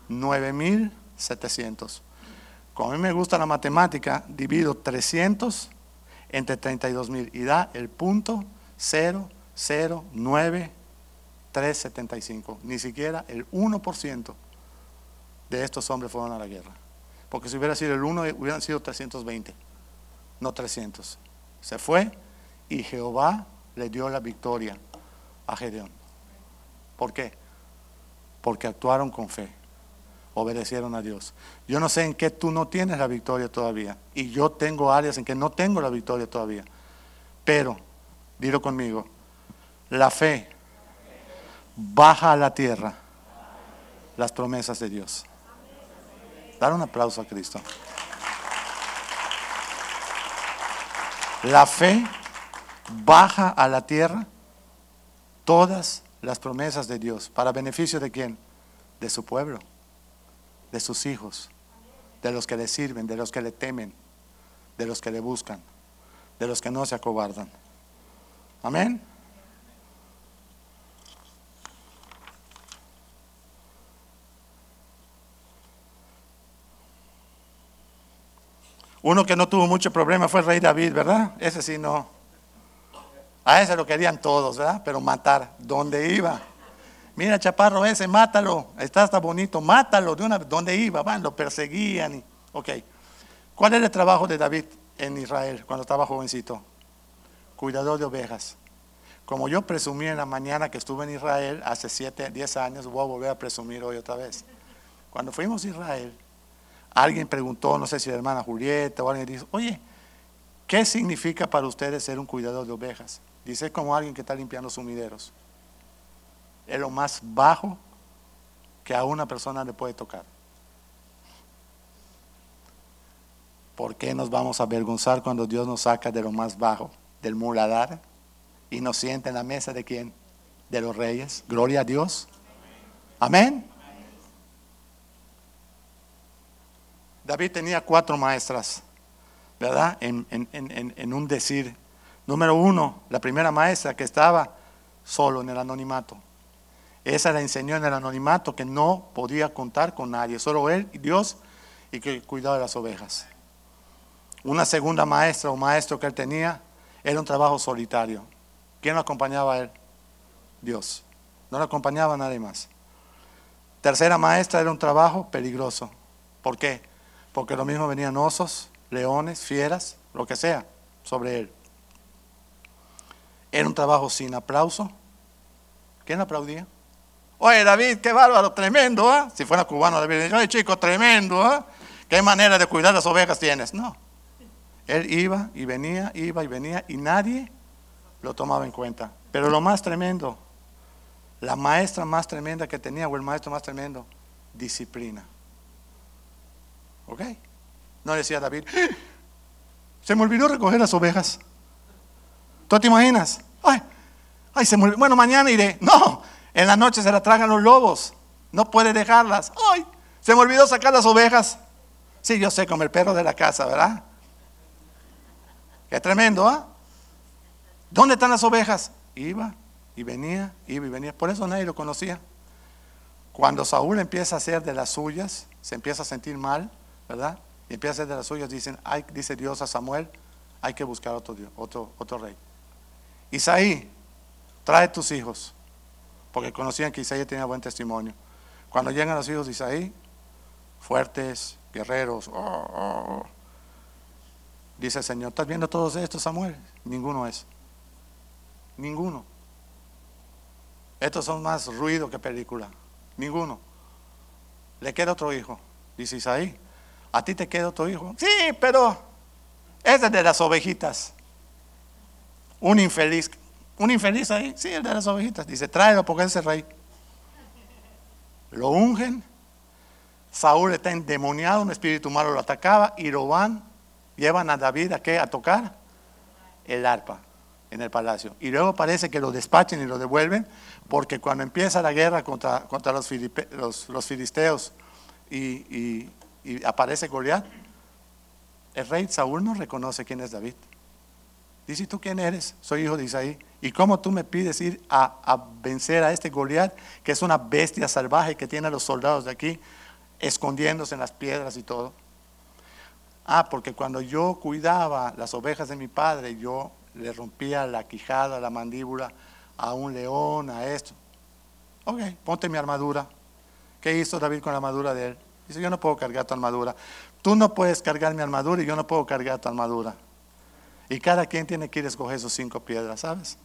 9.700. Como a mí me gusta la matemática, divido 300 entre 32.000 y da el punto 009.375. Ni siquiera el 1% de estos hombres fueron a la guerra. Porque si hubiera sido el 1, hubieran sido 320, no 300. Se fue y Jehová le dio la victoria a Gedeón. ¿Por qué? Porque actuaron con fe. obedecieron a Dios. Yo no sé en qué tú no tienes la victoria todavía. Y yo tengo áreas en que no tengo la victoria todavía. Pero, dilo conmigo, la fe baja a la tierra las promesas de Dios. Dar un aplauso a Cristo. La fe baja a la tierra todas las promesas de Dios. ¿Para beneficio de quién? De su pueblo, de sus hijos, de los que le sirven, de los que le temen, de los que le buscan, de los que no se acobardan. Amén. Uno que no tuvo mucho problema fue el rey David, ¿verdad? Ese sí no. A ese lo querían todos, ¿verdad? Pero matar, ¿dónde iba? Mira, chaparro ese, mátalo. Está hasta bonito, mátalo. De una, ¿Dónde iba? Van, lo perseguían. Y, ok. ¿Cuál era el trabajo de David en Israel cuando estaba jovencito? Cuidador de ovejas. Como yo presumí en la mañana que estuve en Israel hace 7, 10 años, voy a volver a presumir hoy otra vez. Cuando fuimos a Israel, alguien preguntó, no sé si la hermana Julieta o alguien dijo, oye, ¿qué significa para ustedes ser un cuidador de ovejas? Dice, como alguien que está limpiando sumideros. Es lo más bajo que a una persona le puede tocar. ¿Por qué nos vamos a avergonzar cuando Dios nos saca de lo más bajo, del muladar, y nos sienta en la mesa de quién? De los reyes. Gloria a Dios. Amén. David tenía cuatro maestras, ¿verdad? En, en, un decir. Número uno, la primera maestra que estaba solo en el anonimato. Esa le enseñó en el anonimato que no podía contar con nadie, solo él y Dios, y que cuidaba de las ovejas. Una segunda maestra o maestro que él tenía era un trabajo solitario. ¿Quién lo acompañaba a él? Dios. No lo acompañaba nadie más. Tercera maestra era un trabajo peligroso. ¿Por qué? Porque lo mismo venían osos, leones, fieras, lo que sea, sobre él. Era un trabajo sin aplauso. ¿Quién aplaudía? Oye, David, qué bárbaro, tremendo, ¿eh? Si fuera cubano, David oye, chico, tremendo, ¿eh? ¿Qué manera de cuidar las ovejas tienes? No. Él iba y venía, iba y venía, y nadie lo tomaba en cuenta. Pero lo más tremendo, la maestra más tremenda que tenía, o el maestro más tremendo, disciplina. ¿Ok? No decía David, ¡Ah! se me olvidó recoger las ovejas. ¿Tú te imaginas? Ay, ay, se Bueno, mañana iré. No, en la noche se la tragan los lobos. No puede dejarlas. Ay, se me olvidó sacar las ovejas. Sí, yo sé, como el perro de la casa, ¿verdad? Qué tremendo, ¿ah? ¿Dónde están las ovejas? Iba y venía, iba y venía. Por eso nadie lo conocía. Cuando Saúl empieza a hacer de las suyas, se empieza a sentir mal, ¿verdad? Y empieza a hacer de las suyas, dicen, hay, dice Dios a Samuel, hay que buscar otro, otro, otro rey. Isaí, trae tus hijos, porque conocían que Isaí tenía buen testimonio. Cuando llegan los hijos de Isaí, fuertes, guerreros, oh, oh, oh. dice el Señor, ¿estás viendo todos estos, Samuel? Ninguno es. Ninguno. Estos son más ruido que película. Ninguno. Le queda otro hijo, dice Isaí. ¿A ti te queda otro hijo? Sí, pero es de las ovejitas. Un infeliz. Un infeliz ahí, sí, el de las ovejitas. Dice, tráelo porque es el rey. Lo ungen. Saúl está endemoniado, un espíritu malo lo atacaba y lo van, llevan a David a qué? A tocar el arpa en el palacio. Y luego parece que lo despachen y lo devuelven, porque cuando empieza la guerra contra, contra los, los, filisteos y, y aparece Goliat, el rey Saúl no reconoce quién es David. Dice, ¿tú quién eres? Soy hijo de Isaí. ¿Y cómo tú me pides ir a, vencer a este Goliat, que es una bestia salvaje que tiene a los soldados de aquí escondiéndose en las piedras y todo? Ah, porque cuando yo cuidaba las ovejas de mi padre, yo le rompía la quijada, la mandíbula a un león, a esto. Ok, ponte mi armadura. ¿Qué hizo David con la armadura de él? Dice, yo no puedo cargar tu armadura. Tú no puedes cargar mi armadura y yo no puedo cargar tu armadura. Y cada quien tiene que ir a escoger sus cinco piedras, ¿sabes?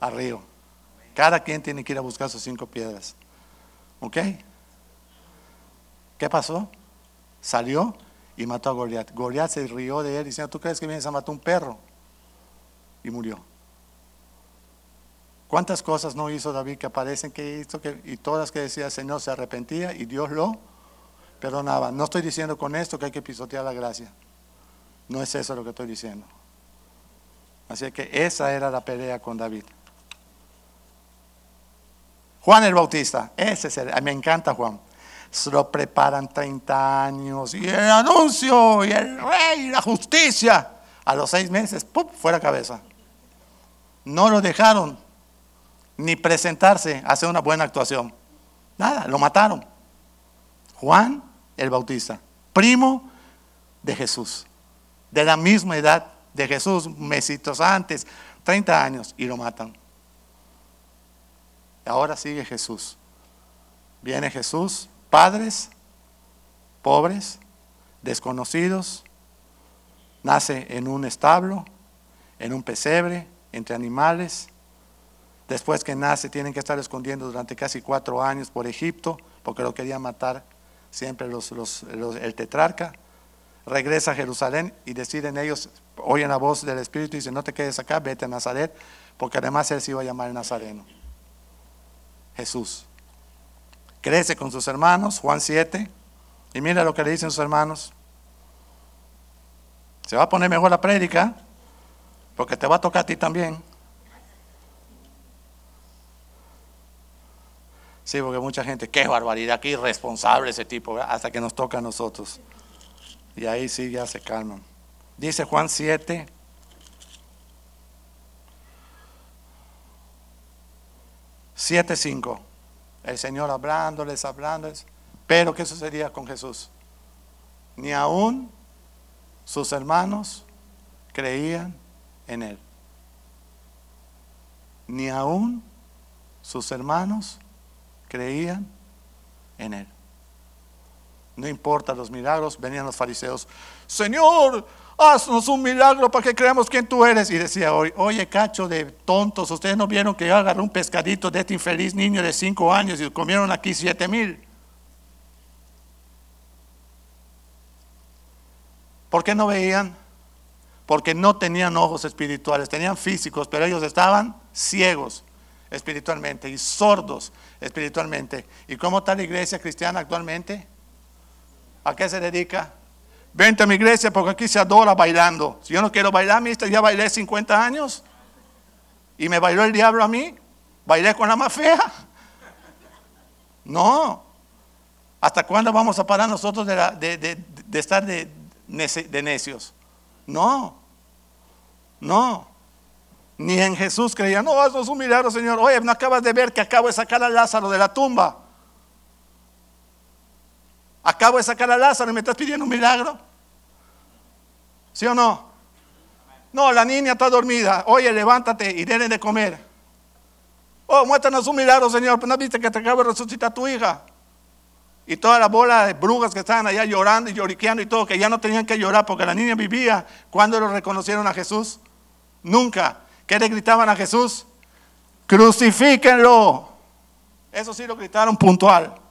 Arriba. Cada quien tiene que ir a buscar sus cinco piedras. ¿Ok? ¿Qué pasó? Salió y mató a Goliat. Goliat se rió de él diciendo, ¿tú crees que vienes a matar un perro? Y murió. ¿Cuántas cosas no hizo David que aparecen que hizo que, y todas que decía el Señor se arrepentía y Dios lo perdonaba? No estoy diciendo con esto que hay que pisotear la gracia. No es eso lo que estoy diciendo. Así que esa era la pelea con David. Juan el Bautista, ese es el, me encanta Juan. Se lo preparan 30 años y el anuncio y el rey, la justicia. A los seis meses, ¡pum! fuera cabeza. No lo dejaron ni presentarse hacer una buena actuación. Nada, lo mataron. Juan el Bautista, primo de Jesús, de la misma edad de Jesús, mesitos antes, 30 años, y lo matan. Ahora sigue Jesús. Viene Jesús, padres, pobres, desconocidos, nace en un establo, en un pesebre, entre animales. Después que nace, tienen que estar escondiendo durante casi cuatro años por Egipto, porque lo querían matar siempre los, el tetrarca. Regresa a Jerusalén y deciden ellos, oyen la voz del Espíritu y dicen, no te quedes acá, vete a Nazaret, porque además él se iba a llamar Nazareno. Jesús. Crece con sus hermanos, Juan 7, y mira lo que le dicen sus hermanos. Se va a poner mejor la prédica, porque te va a tocar a ti también. Sí, porque mucha gente, qué barbaridad, qué irresponsable ese tipo, hasta que nos toca a nosotros. Y ahí sí ya se calman. Dice Juan 7, 7.5. El Señor hablándoles, hablándoles. Pero ¿qué sucedía con Jesús? Ni aún sus hermanos creían en Él. Ni aún sus hermanos creían en Él. No importa los milagros, venían los fariseos. Señor, haznos un milagro para que creamos quién tú eres. Y decía, oye, cacho de tontos, ustedes no vieron que yo agarré un pescadito de este infeliz niño de cinco años y comieron aquí siete mil. ¿Por qué no veían? Porque no tenían ojos espirituales, tenían físicos, pero ellos estaban ciegos espiritualmente y sordos espiritualmente. ¿Y cómo está la iglesia cristiana actualmente? ¿A qué se dedica? Vente a mi iglesia porque aquí se adora bailando. Si yo no quiero bailar, mister, ya bailé 50 años. Y me bailó el diablo a mí. Bailé con la más fea. No. ¿Hasta cuándo vamos a parar nosotros de, estar de, necios? No. No. Ni en Jesús creía, no, es un milagro, Señor. Oye, no acabas de ver que acabo de sacar a Lázaro de la tumba. Acabo de sacar a Lázaro y me estás pidiendo un milagro. ¿Sí o no? No, la niña está dormida. Oye, levántate y denle de comer. Oh, muéstranos un milagro, Señor. No viste que te acabo de resucitar tu hija. Y toda la bola de brujas que estaban allá llorando y lloriqueando y todo, que ya no tenían que llorar porque la niña vivía. cuando lo reconocieron a Jesús? Nunca. ¿Qué le gritaban a Jesús? Crucifíquenlo. Eso sí lo gritaron puntual.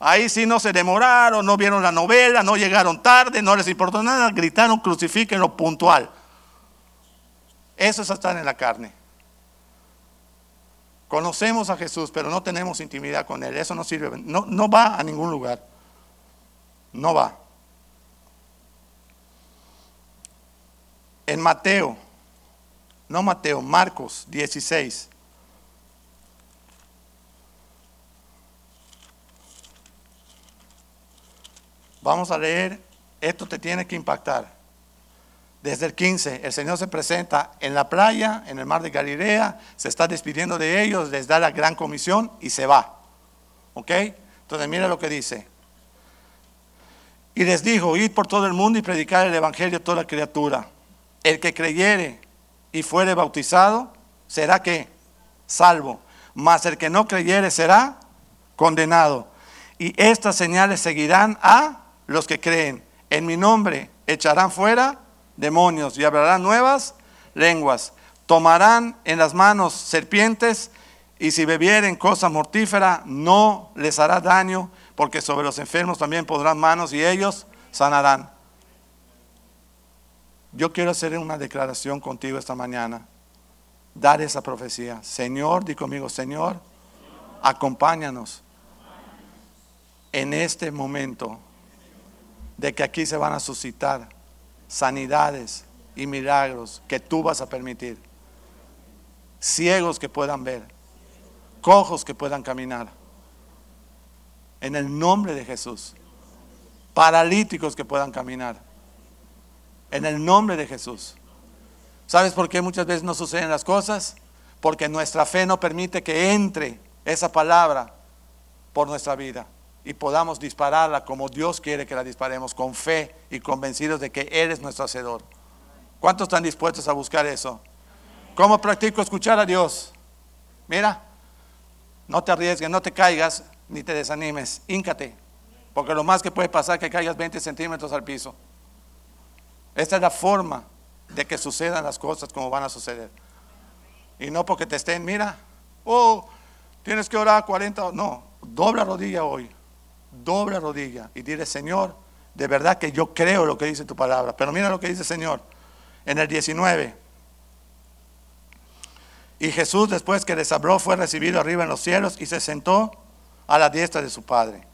Ahí sí no se demoraron, no vieron la novela, no llegaron tarde, no les importó nada, gritaron lo puntual. Eso es estar en la carne. Conocemos a Jesús, pero no tenemos intimidad con Él. Eso no sirve. No, no va a ningún lugar. No va. En Mateo, no Mateo, Marcos 16. Vamos a leer, esto te tiene que impactar. Desde el 15, el Señor se presenta en la playa, en el mar de Galilea, se está despidiendo de ellos, les da la gran comisión y se va. ¿Ok? Entonces mira lo que dice. Y les dijo, id por todo el mundo y predicar el Evangelio a toda criatura. El que creyere y fuere bautizado, será que salvo. Mas el que no creyere será condenado. Y estas señales seguirán a los que creen. En mi nombre echarán fuera demonios y hablarán nuevas lenguas. Tomarán en las manos serpientes y si bebieren cosa mortífera no les hará daño. porque sobre los enfermos también pondrán manos y ellos sanarán. Yo quiero hacer una declaración contigo esta mañana. Dar esa profecía. Señor, di conmigo, Señor, acompáñanos en este momento de que aquí se van a suscitar sanidades y milagros que tú vas a permitir. Ciegos que puedan ver, cojos que puedan caminar. En el nombre de Jesús. Paralíticos que puedan caminar. En el nombre de Jesús. ¿Sabes por qué muchas veces no suceden las cosas? Porque nuestra fe no permite que entre esa palabra por nuestra vida y podamos dispararla como Dios quiere que la disparemos, con fe y convencidos de que eres nuestro hacedor. ¿Cuántos están dispuestos a buscar eso? ¿Cómo practico escuchar a Dios? Mira, no te arriesgues, no te caigas, ni te desanimes, híncate, porque lo más que puede pasar es que caigas 20 centímetros al piso. Esta es la forma de que sucedan las cosas como van a suceder. Y no porque te estén, mira, oh, tienes que orar 40, no, dobla rodilla hoy, dobla rodilla y dile, Señor, de verdad que yo creo lo que dice tu palabra. Pero mira lo que dice el Señor en el 19. Y Jesús después que les habló fue recibido arriba en los cielos y se sentó a la diestra de su Padre.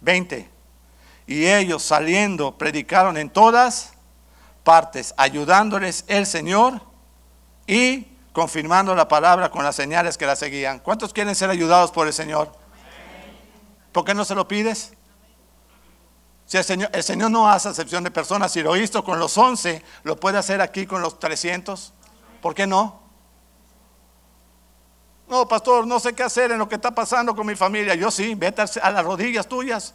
20. Y ellos saliendo predicaron en todas partes, ayudándoles el Señor y confirmando la palabra con las señales que la seguían. ¿Cuántos quieren ser ayudados por el Señor? ¿Por qué no se lo pides? Si el Señor, no hace excepción de personas, si lo hizo con los 11, lo puede hacer aquí con los 300. ¿Por qué no? No, pastor, no sé qué hacer en lo que está pasando con mi familia. Yo sí, vete a las rodillas tuyas.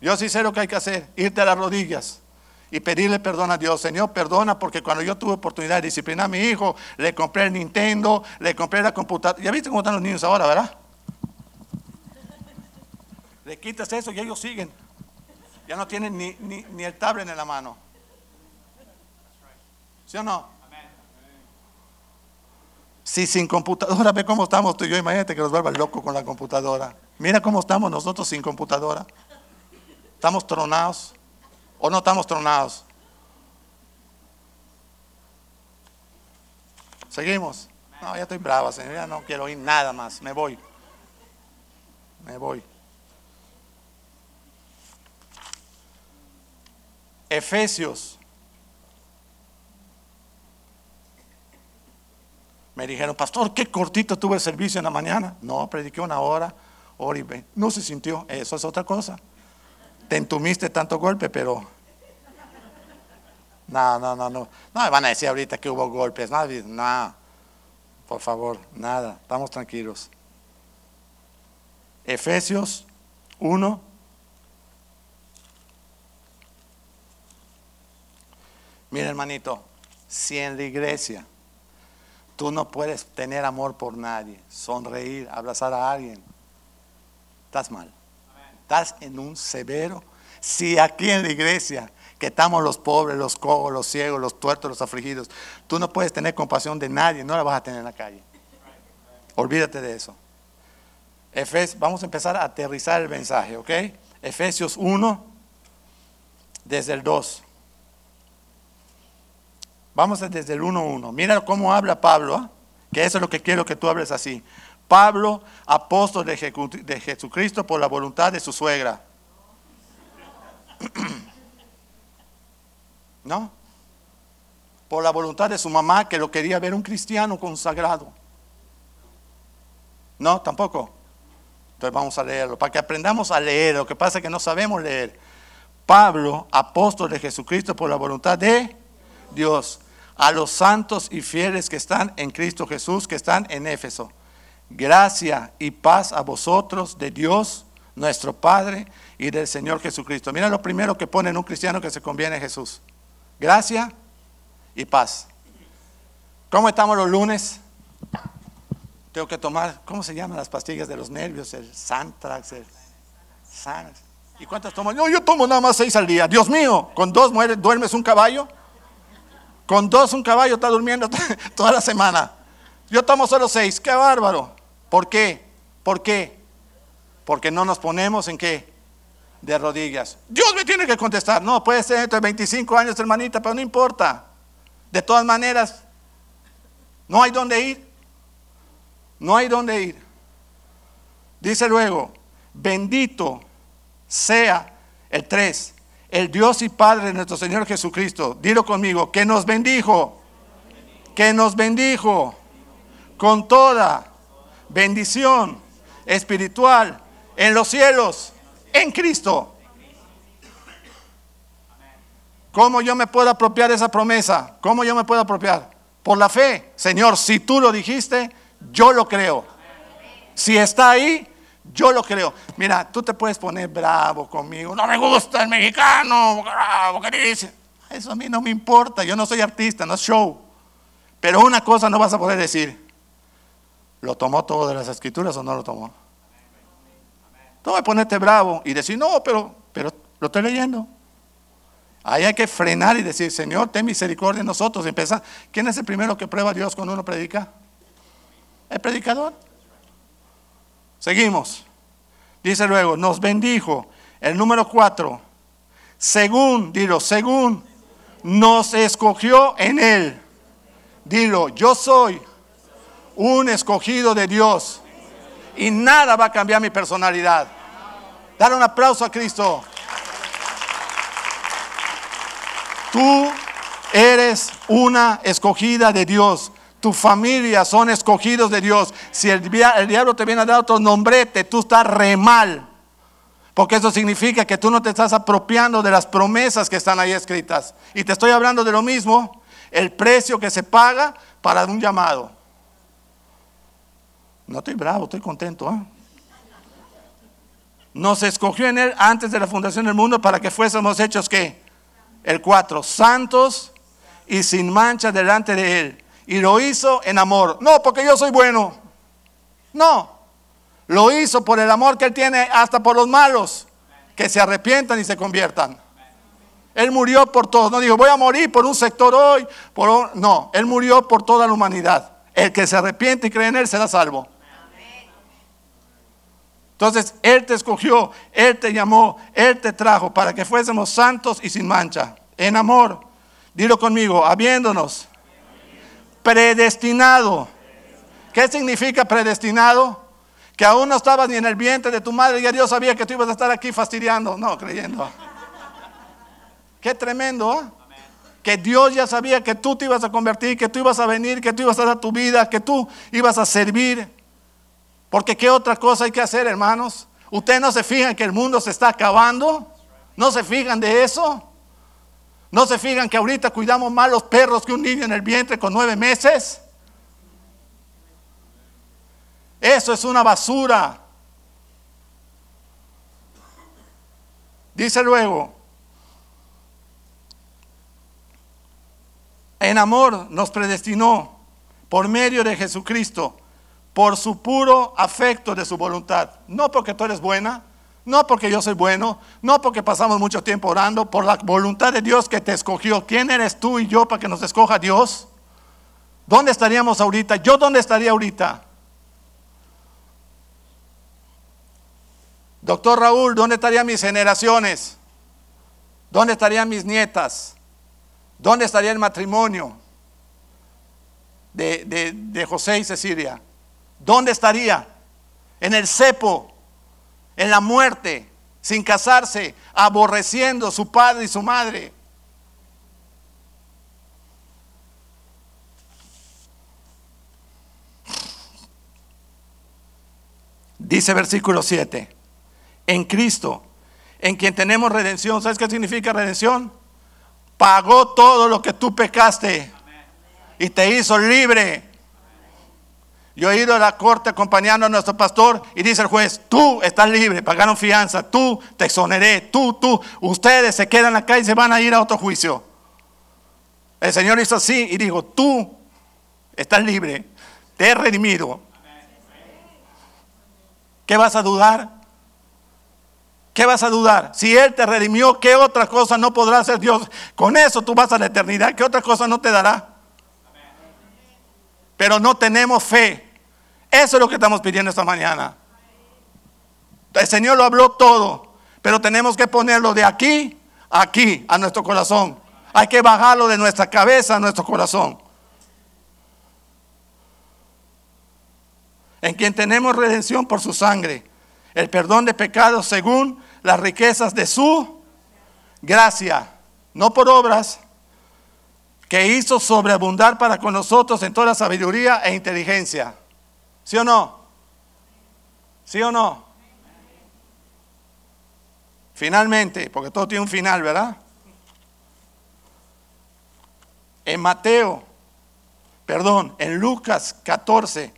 Yo sí sé lo que hay que hacer, irte a las rodillas y pedirle perdón a Dios. Señor, perdona porque cuando yo tuve oportunidad de disciplinar a mi hijo, le compré el Nintendo, le compré la computadora. Ya viste cómo están los niños ahora, ¿verdad? Le quitas eso y ellos siguen. Ya no tienen ni, ni, el tablet en la mano. ¿Sí o no? Si sin computadora, ve cómo estamos tú y yo, imagínate que nos vuelva loco con la computadora. Mira cómo estamos nosotros sin computadora. Estamos tronados o no estamos tronados. Seguimos. No, ya estoy brava, señor. Ya no quiero oír nada más. Me voy. Me voy. Efesios. Me dijeron, pastor, qué cortito tuve el servicio en la mañana. No, prediqué una hora, hora y veinte. No se sintió, eso es otra cosa. Te entumiste tanto golpe, pero... No, no, no, no. No me van a decir ahorita que hubo golpes. No, no, por favor, nada. Estamos tranquilos. Efesios 1, Mira, hermanito, si en la iglesia tú no puedes tener amor por nadie, sonreír, abrazar a alguien, estás mal. Estás en un severo. Si aquí en la iglesia, que estamos los pobres, los cojos, los ciegos, los tuertos, los afligidos, tú no puedes tener compasión de nadie, no la vas a tener en la calle. Olvídate de eso. vamos a empezar a aterrizar el mensaje, ¿ok? Efesios 1, desde el 2. Vamos desde el 1.1. Mira cómo habla Pablo, ¿ah? que eso es lo que quiero que tú hables así. Pablo, apóstol de, Jesucristo por la voluntad de su suegra. ¿No? Por la voluntad de su mamá que lo quería ver un cristiano consagrado. No, tampoco. Entonces vamos a leerlo, para que aprendamos a leer. Lo que pasa es que no sabemos leer. Pablo, apóstol de Jesucristo por la voluntad de Dios a los santos y fieles que están en Cristo Jesús, que están en Éfeso. Gracia y paz a vosotros de Dios, nuestro Padre, y del Señor Jesucristo. Mira lo primero que pone en un cristiano que se conviene a Jesús. Gracia y paz. ¿Cómo estamos los lunes? Tengo que tomar, ¿cómo se llaman las pastillas de los nervios? El Santrax, el. ¿Y cuántas tomo? No, yo tomo nada más seis al día. Dios mío, con dos mueres, duermes un caballo. Con dos un caballo está durmiendo toda la semana. Yo tomo solo seis. Qué bárbaro. ¿Por qué? ¿Por qué? Porque no nos ponemos en qué? De rodillas. Dios me tiene que contestar. No, puede ser entre 25 años, hermanita, pero no importa. De todas maneras, no hay dónde ir. No hay dónde ir. Dice luego, bendito sea el 3, el Dios y Padre de nuestro Señor Jesucristo. Dilo conmigo, que nos bendijo, que nos bendijo con toda bendición espiritual en los cielos, en Cristo. ¿Cómo yo me puedo apropiar esa promesa? ¿Cómo yo me puedo apropiar? Por la fe. Señor, si tú lo dijiste, yo lo creo. Si está ahí, yo lo creo. Mira, tú te puedes poner bravo conmigo. No me gusta el mexicano. Bravo, ¿qué dice? Eso a mí no me importa. Yo no soy artista, no es show. Pero una cosa no vas a poder decir. ¿Lo tomó todo de las escrituras o no lo tomó? No voy a ponerte bravo y decir, no, pero, pero lo estoy leyendo. Ahí hay que frenar y decir, Señor, ten misericordia de nosotros. Empieza. ¿Quién es el primero que prueba a Dios cuando uno predica? El predicador. Seguimos. Dice luego, nos bendijo. El número cuatro. Según, dilo, según nos escogió en él. Dilo, yo soy un escogido de Dios. Y nada va a cambiar mi personalidad. Dale un aplauso a Cristo. Tú eres una escogida de Dios. Tu familia son escogidos de Dios. Si el, diablo te viene a dar otro nombrete, tú estás re mal. Porque eso significa que tú no te estás apropiando de las promesas que están ahí escritas. Y te estoy hablando de lo mismo, el precio que se paga para un llamado. No estoy bravo, estoy contento. ¿eh? Nos escogió en Él antes de la fundación del mundo para que fuésemos hechos que el 4, santos y sin mancha delante de Él. Y lo hizo en amor. No, porque yo soy bueno. No. Lo hizo por el amor que Él tiene hasta por los malos. Que se arrepientan y se conviertan. Él murió por todos. No dijo, voy a morir por un sector hoy. Por No, Él murió por toda la humanidad. El que se arrepiente y cree en Él será salvo. Entonces, Él te escogió, Él te llamó, Él te trajo para que fuésemos santos y sin mancha, en amor. Dilo conmigo, habiéndonos predestinado. ¿Qué significa predestinado? Que aún no estabas ni en el vientre de tu madre ya Dios sabía que tú ibas a estar aquí fastidiando, no, creyendo. Qué tremendo, ¿eh? Que Dios ya sabía que tú te ibas a convertir, que tú ibas a venir, que tú ibas a dar tu vida, que tú ibas a servir. Porque ¿qué otra cosa hay que hacer, hermanos? ¿Ustedes no se fijan que el mundo se está acabando? ¿No se fijan de eso? ¿No se fijan que ahorita cuidamos más los perros que un niño en el vientre con nueve meses? Eso es una basura. Dice luego, en amor nos predestinó por medio de Jesucristo por su puro afecto de su voluntad. No porque tú eres buena, no porque yo soy bueno, no porque pasamos mucho tiempo orando, por la voluntad de Dios que te escogió. ¿Quién eres tú y yo para que nos escoja Dios? ¿Dónde estaríamos ahorita? ¿Yo dónde estaría ahorita? Doctor Raúl, ¿dónde estarían mis generaciones? ¿Dónde estarían mis nietas? ¿Dónde estaría el matrimonio de, de José y Cecilia? ¿Dónde estaría? En el cepo, en la muerte, sin casarse, aborreciendo su padre y su madre. Dice versículo 7, en Cristo, en quien tenemos redención. ¿Sabes qué significa redención? Pagó todo lo que tú pecaste y te hizo libre yo he ido a la corte acompañando a nuestro pastor y dice el juez, tú estás libre, pagaron fianza, tú te exoneré, tú, tú, ustedes se quedan acá y se van a ir a otro juicio. El Señor hizo así y dijo, tú estás libre, te he redimido. ¿Qué vas a dudar? ¿Qué vas a dudar? Si Él te redimió, ¿qué otra cosa no podrá hacer Dios? Con eso tú vas a la eternidad, ¿qué otra cosa no te dará? Pero no tenemos fe. Eso es lo que estamos pidiendo esta mañana. El Señor lo habló todo, pero tenemos que ponerlo de aquí a aquí, a nuestro corazón. Hay que bajarlo de nuestra cabeza a nuestro corazón. En quien tenemos redención por su sangre, el perdón de pecados según las riquezas de su gracia, no por obras, que hizo sobreabundar para con nosotros en toda sabiduría e inteligencia. ¿Sí o no? ¿Sí o no? Finalmente, porque todo tiene un final, ¿verdad? En Mateo, perdón, en Lucas 14,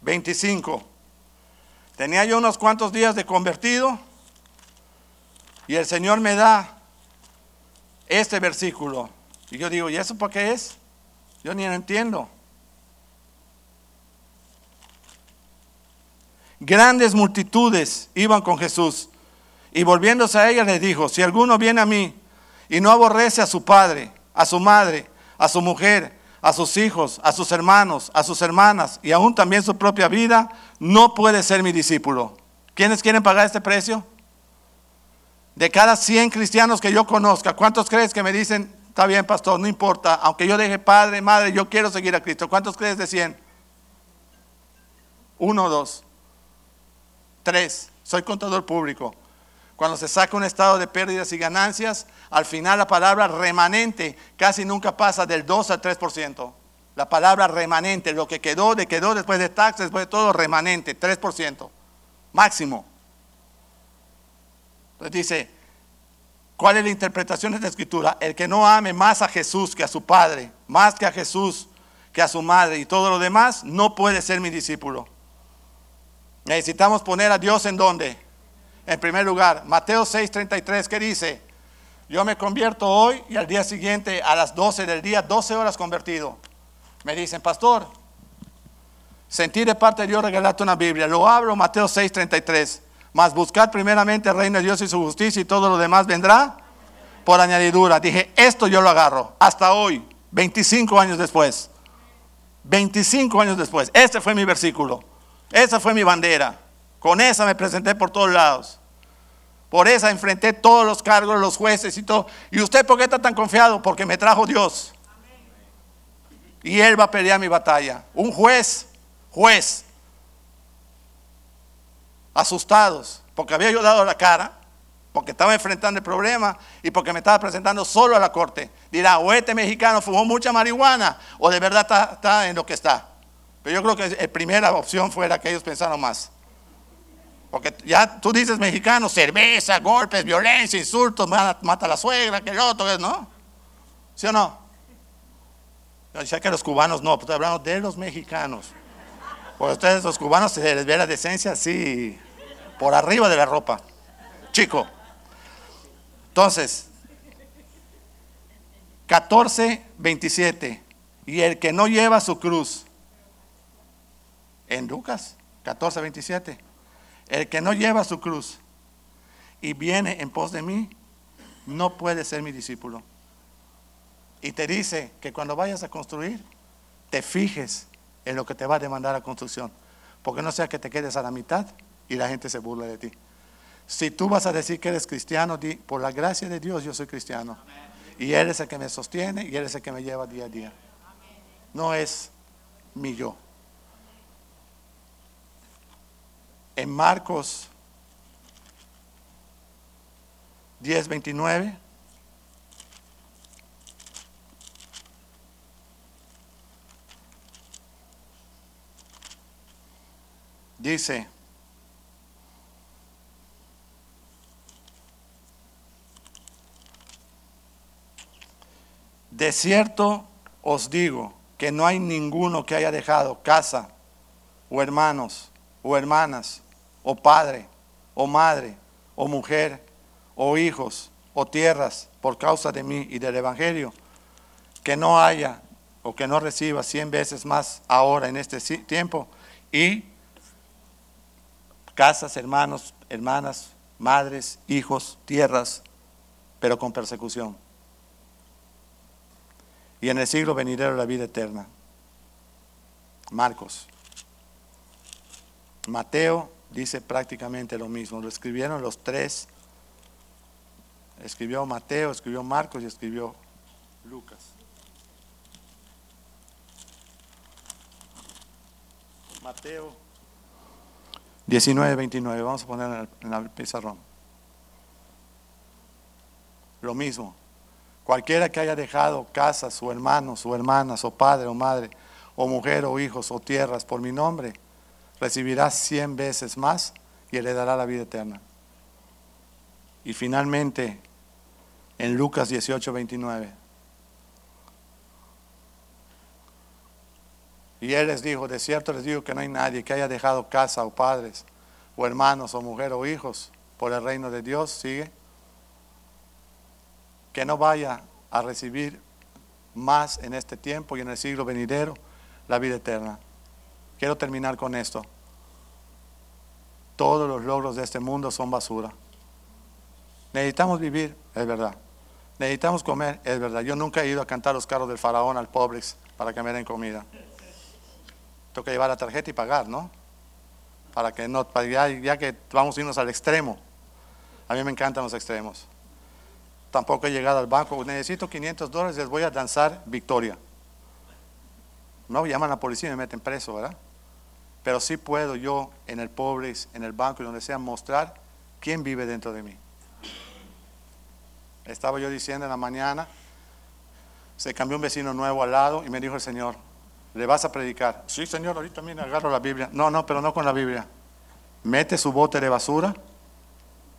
25. Tenía yo unos cuantos días de convertido y el Señor me da este versículo. Y yo digo, ¿y eso para qué es? Yo ni lo entiendo. Grandes multitudes iban con Jesús y volviéndose a ella le dijo, si alguno viene a mí y no aborrece a su padre, a su madre, a su mujer, a sus hijos, a sus hermanos, a sus hermanas y aún también su propia vida, no puede ser mi discípulo. ¿Quiénes quieren pagar este precio? De cada 100 cristianos que yo conozca, ¿cuántos crees que me dicen, está bien pastor, no importa, aunque yo deje padre, madre, yo quiero seguir a Cristo? ¿Cuántos crees de 100? Uno, dos, tres, soy contador público. Cuando se saca un estado de pérdidas y ganancias, al final la palabra remanente casi nunca pasa del 2 al 3%. La palabra remanente, lo que quedó, de quedó después de taxes, después de todo, remanente, 3%. Máximo. Entonces dice, ¿cuál es la interpretación de esta escritura? El que no ame más a Jesús que a su Padre, más que a Jesús que a su madre y todo lo demás, no puede ser mi discípulo. Necesitamos poner a Dios en dónde? En primer lugar, Mateo 6:33, ¿qué dice? Yo me convierto hoy y al día siguiente a las 12 del día, 12 horas convertido. Me dicen, pastor, sentí de parte de Dios regalarte una Biblia. Lo hablo, Mateo 6:33. Mas buscar primeramente el reino de Dios y su justicia y todo lo demás vendrá por añadidura. Dije, esto yo lo agarro. Hasta hoy, 25 años después. 25 años después. Este fue mi versículo. Esa fue mi bandera. Con esa me presenté por todos lados. Por esa enfrenté todos los cargos, los jueces y todo. ¿Y usted por qué está tan confiado? Porque me trajo Dios. Y Él va a pelear mi batalla. Un juez, juez, asustados, porque había yo dado la cara, porque estaba enfrentando el problema y porque me estaba presentando solo a la corte. Dirá, o este mexicano fumó mucha marihuana, o de verdad está, está en lo que está. Pero yo creo que la primera opción fue la que ellos pensaron más. Porque ya tú dices mexicano, cerveza, golpes, violencia, insultos, mata a la suegra, que el otro, ¿no? ¿Sí o no? Yo que los cubanos no, pero hablando de los mexicanos. Porque ustedes los cubanos se les ve la decencia así, por arriba de la ropa. Chico. Entonces, 14, 27. Y el que no lleva su cruz, en Lucas 14, 27 el que no lleva su cruz y viene en pos de mí, no puede ser mi discípulo. Y te dice que cuando vayas a construir, te fijes en lo que te va a demandar la construcción. Porque no sea que te quedes a la mitad y la gente se burle de ti. Si tú vas a decir que eres cristiano, di, por la gracia de Dios yo soy cristiano. Y Él es el que me sostiene y Él es el que me lleva día a día. No es mi yo. En Marcos 10, 29. Dice, de cierto os digo que no hay ninguno que haya dejado casa o hermanos o hermanas o padre, o madre, o mujer, o hijos, o tierras, por causa de mí y del Evangelio, que no haya o que no reciba cien veces más ahora en este tiempo, y casas, hermanos, hermanas, madres, hijos, tierras, pero con persecución. Y en el siglo venidero la vida eterna. Marcos Mateo dice prácticamente lo mismo. Lo escribieron los tres. Escribió Mateo, escribió Marcos y escribió Lucas. Mateo 19, 29. Vamos a poner en el, pizarrón. Lo mismo. Cualquiera que haya dejado casas o hermanos o hermanas o padre o madre o mujer o hijos o tierras por mi nombre, recibirá cien veces más y heredará la vida eterna. Y finalmente, en Lucas 18, 29. Y él les dijo, de cierto les digo que no hay nadie que haya dejado casa o padres o hermanos o mujer o hijos por el reino de Dios, sigue, que no vaya a recibir más en este tiempo y en el siglo venidero la vida eterna. Quiero terminar con esto. Todos los logros de este mundo son basura. Necesitamos vivir, es verdad. Necesitamos comer, es verdad. Yo nunca he ido a cantar los carros del faraón al Pobrex para que me den comida. Tengo que llevar la tarjeta y pagar, ¿no? Para que no, ya que vamos a irnos al extremo. A mí me encantan los extremos. Tampoco he llegado al banco. Necesito 500 dólares, les voy a danzar victoria. No llaman a la policía y me meten preso, ¿verdad? Pero sí puedo yo en el Pobres, en el banco y donde sea mostrar quién vive dentro de mí. Estaba yo diciendo en la mañana, se cambió un vecino nuevo al lado y me dijo el Señor, ¿le vas a predicar? Sí, Señor, ahorita también agarro la Biblia. No, no, pero no con la Biblia. Mete su bote de basura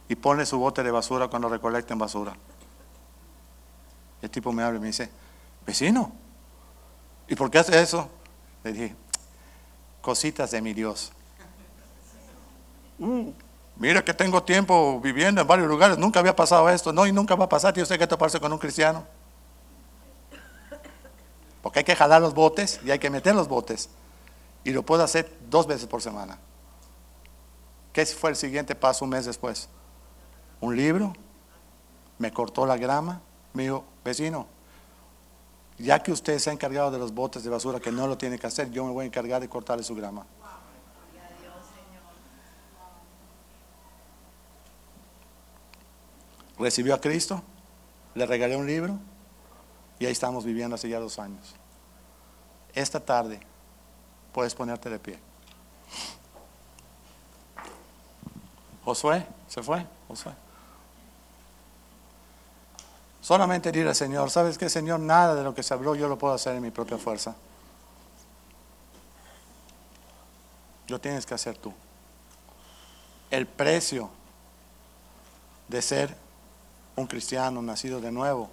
y pone su bote de basura cuando recolecten basura. El tipo me habla y me dice, vecino, ¿y por qué hace eso? Le dije, cositas de mi Dios. Uh, mira que tengo tiempo viviendo en varios lugares, nunca había pasado esto, no, y nunca va a pasar, tiene usted que toparse con un cristiano. Porque hay que jalar los botes y hay que meter los botes. Y lo puedo hacer dos veces por semana. ¿Qué fue el siguiente paso un mes después? Un libro, me cortó la grama, me dijo, vecino, ya que usted se ha encargado de los botes de basura que no lo tiene que hacer, yo me voy a encargar de cortarle su grama. Recibió a Cristo, le regalé un libro y ahí estamos viviendo hace ya dos años. Esta tarde puedes ponerte de pie. Josué, ¿se fue? Josué. Solamente dirle al Señor, ¿sabes qué, Señor? Nada de lo que se habló yo lo puedo hacer en mi propia fuerza. Lo tienes que hacer tú. El precio de ser un cristiano nacido de nuevo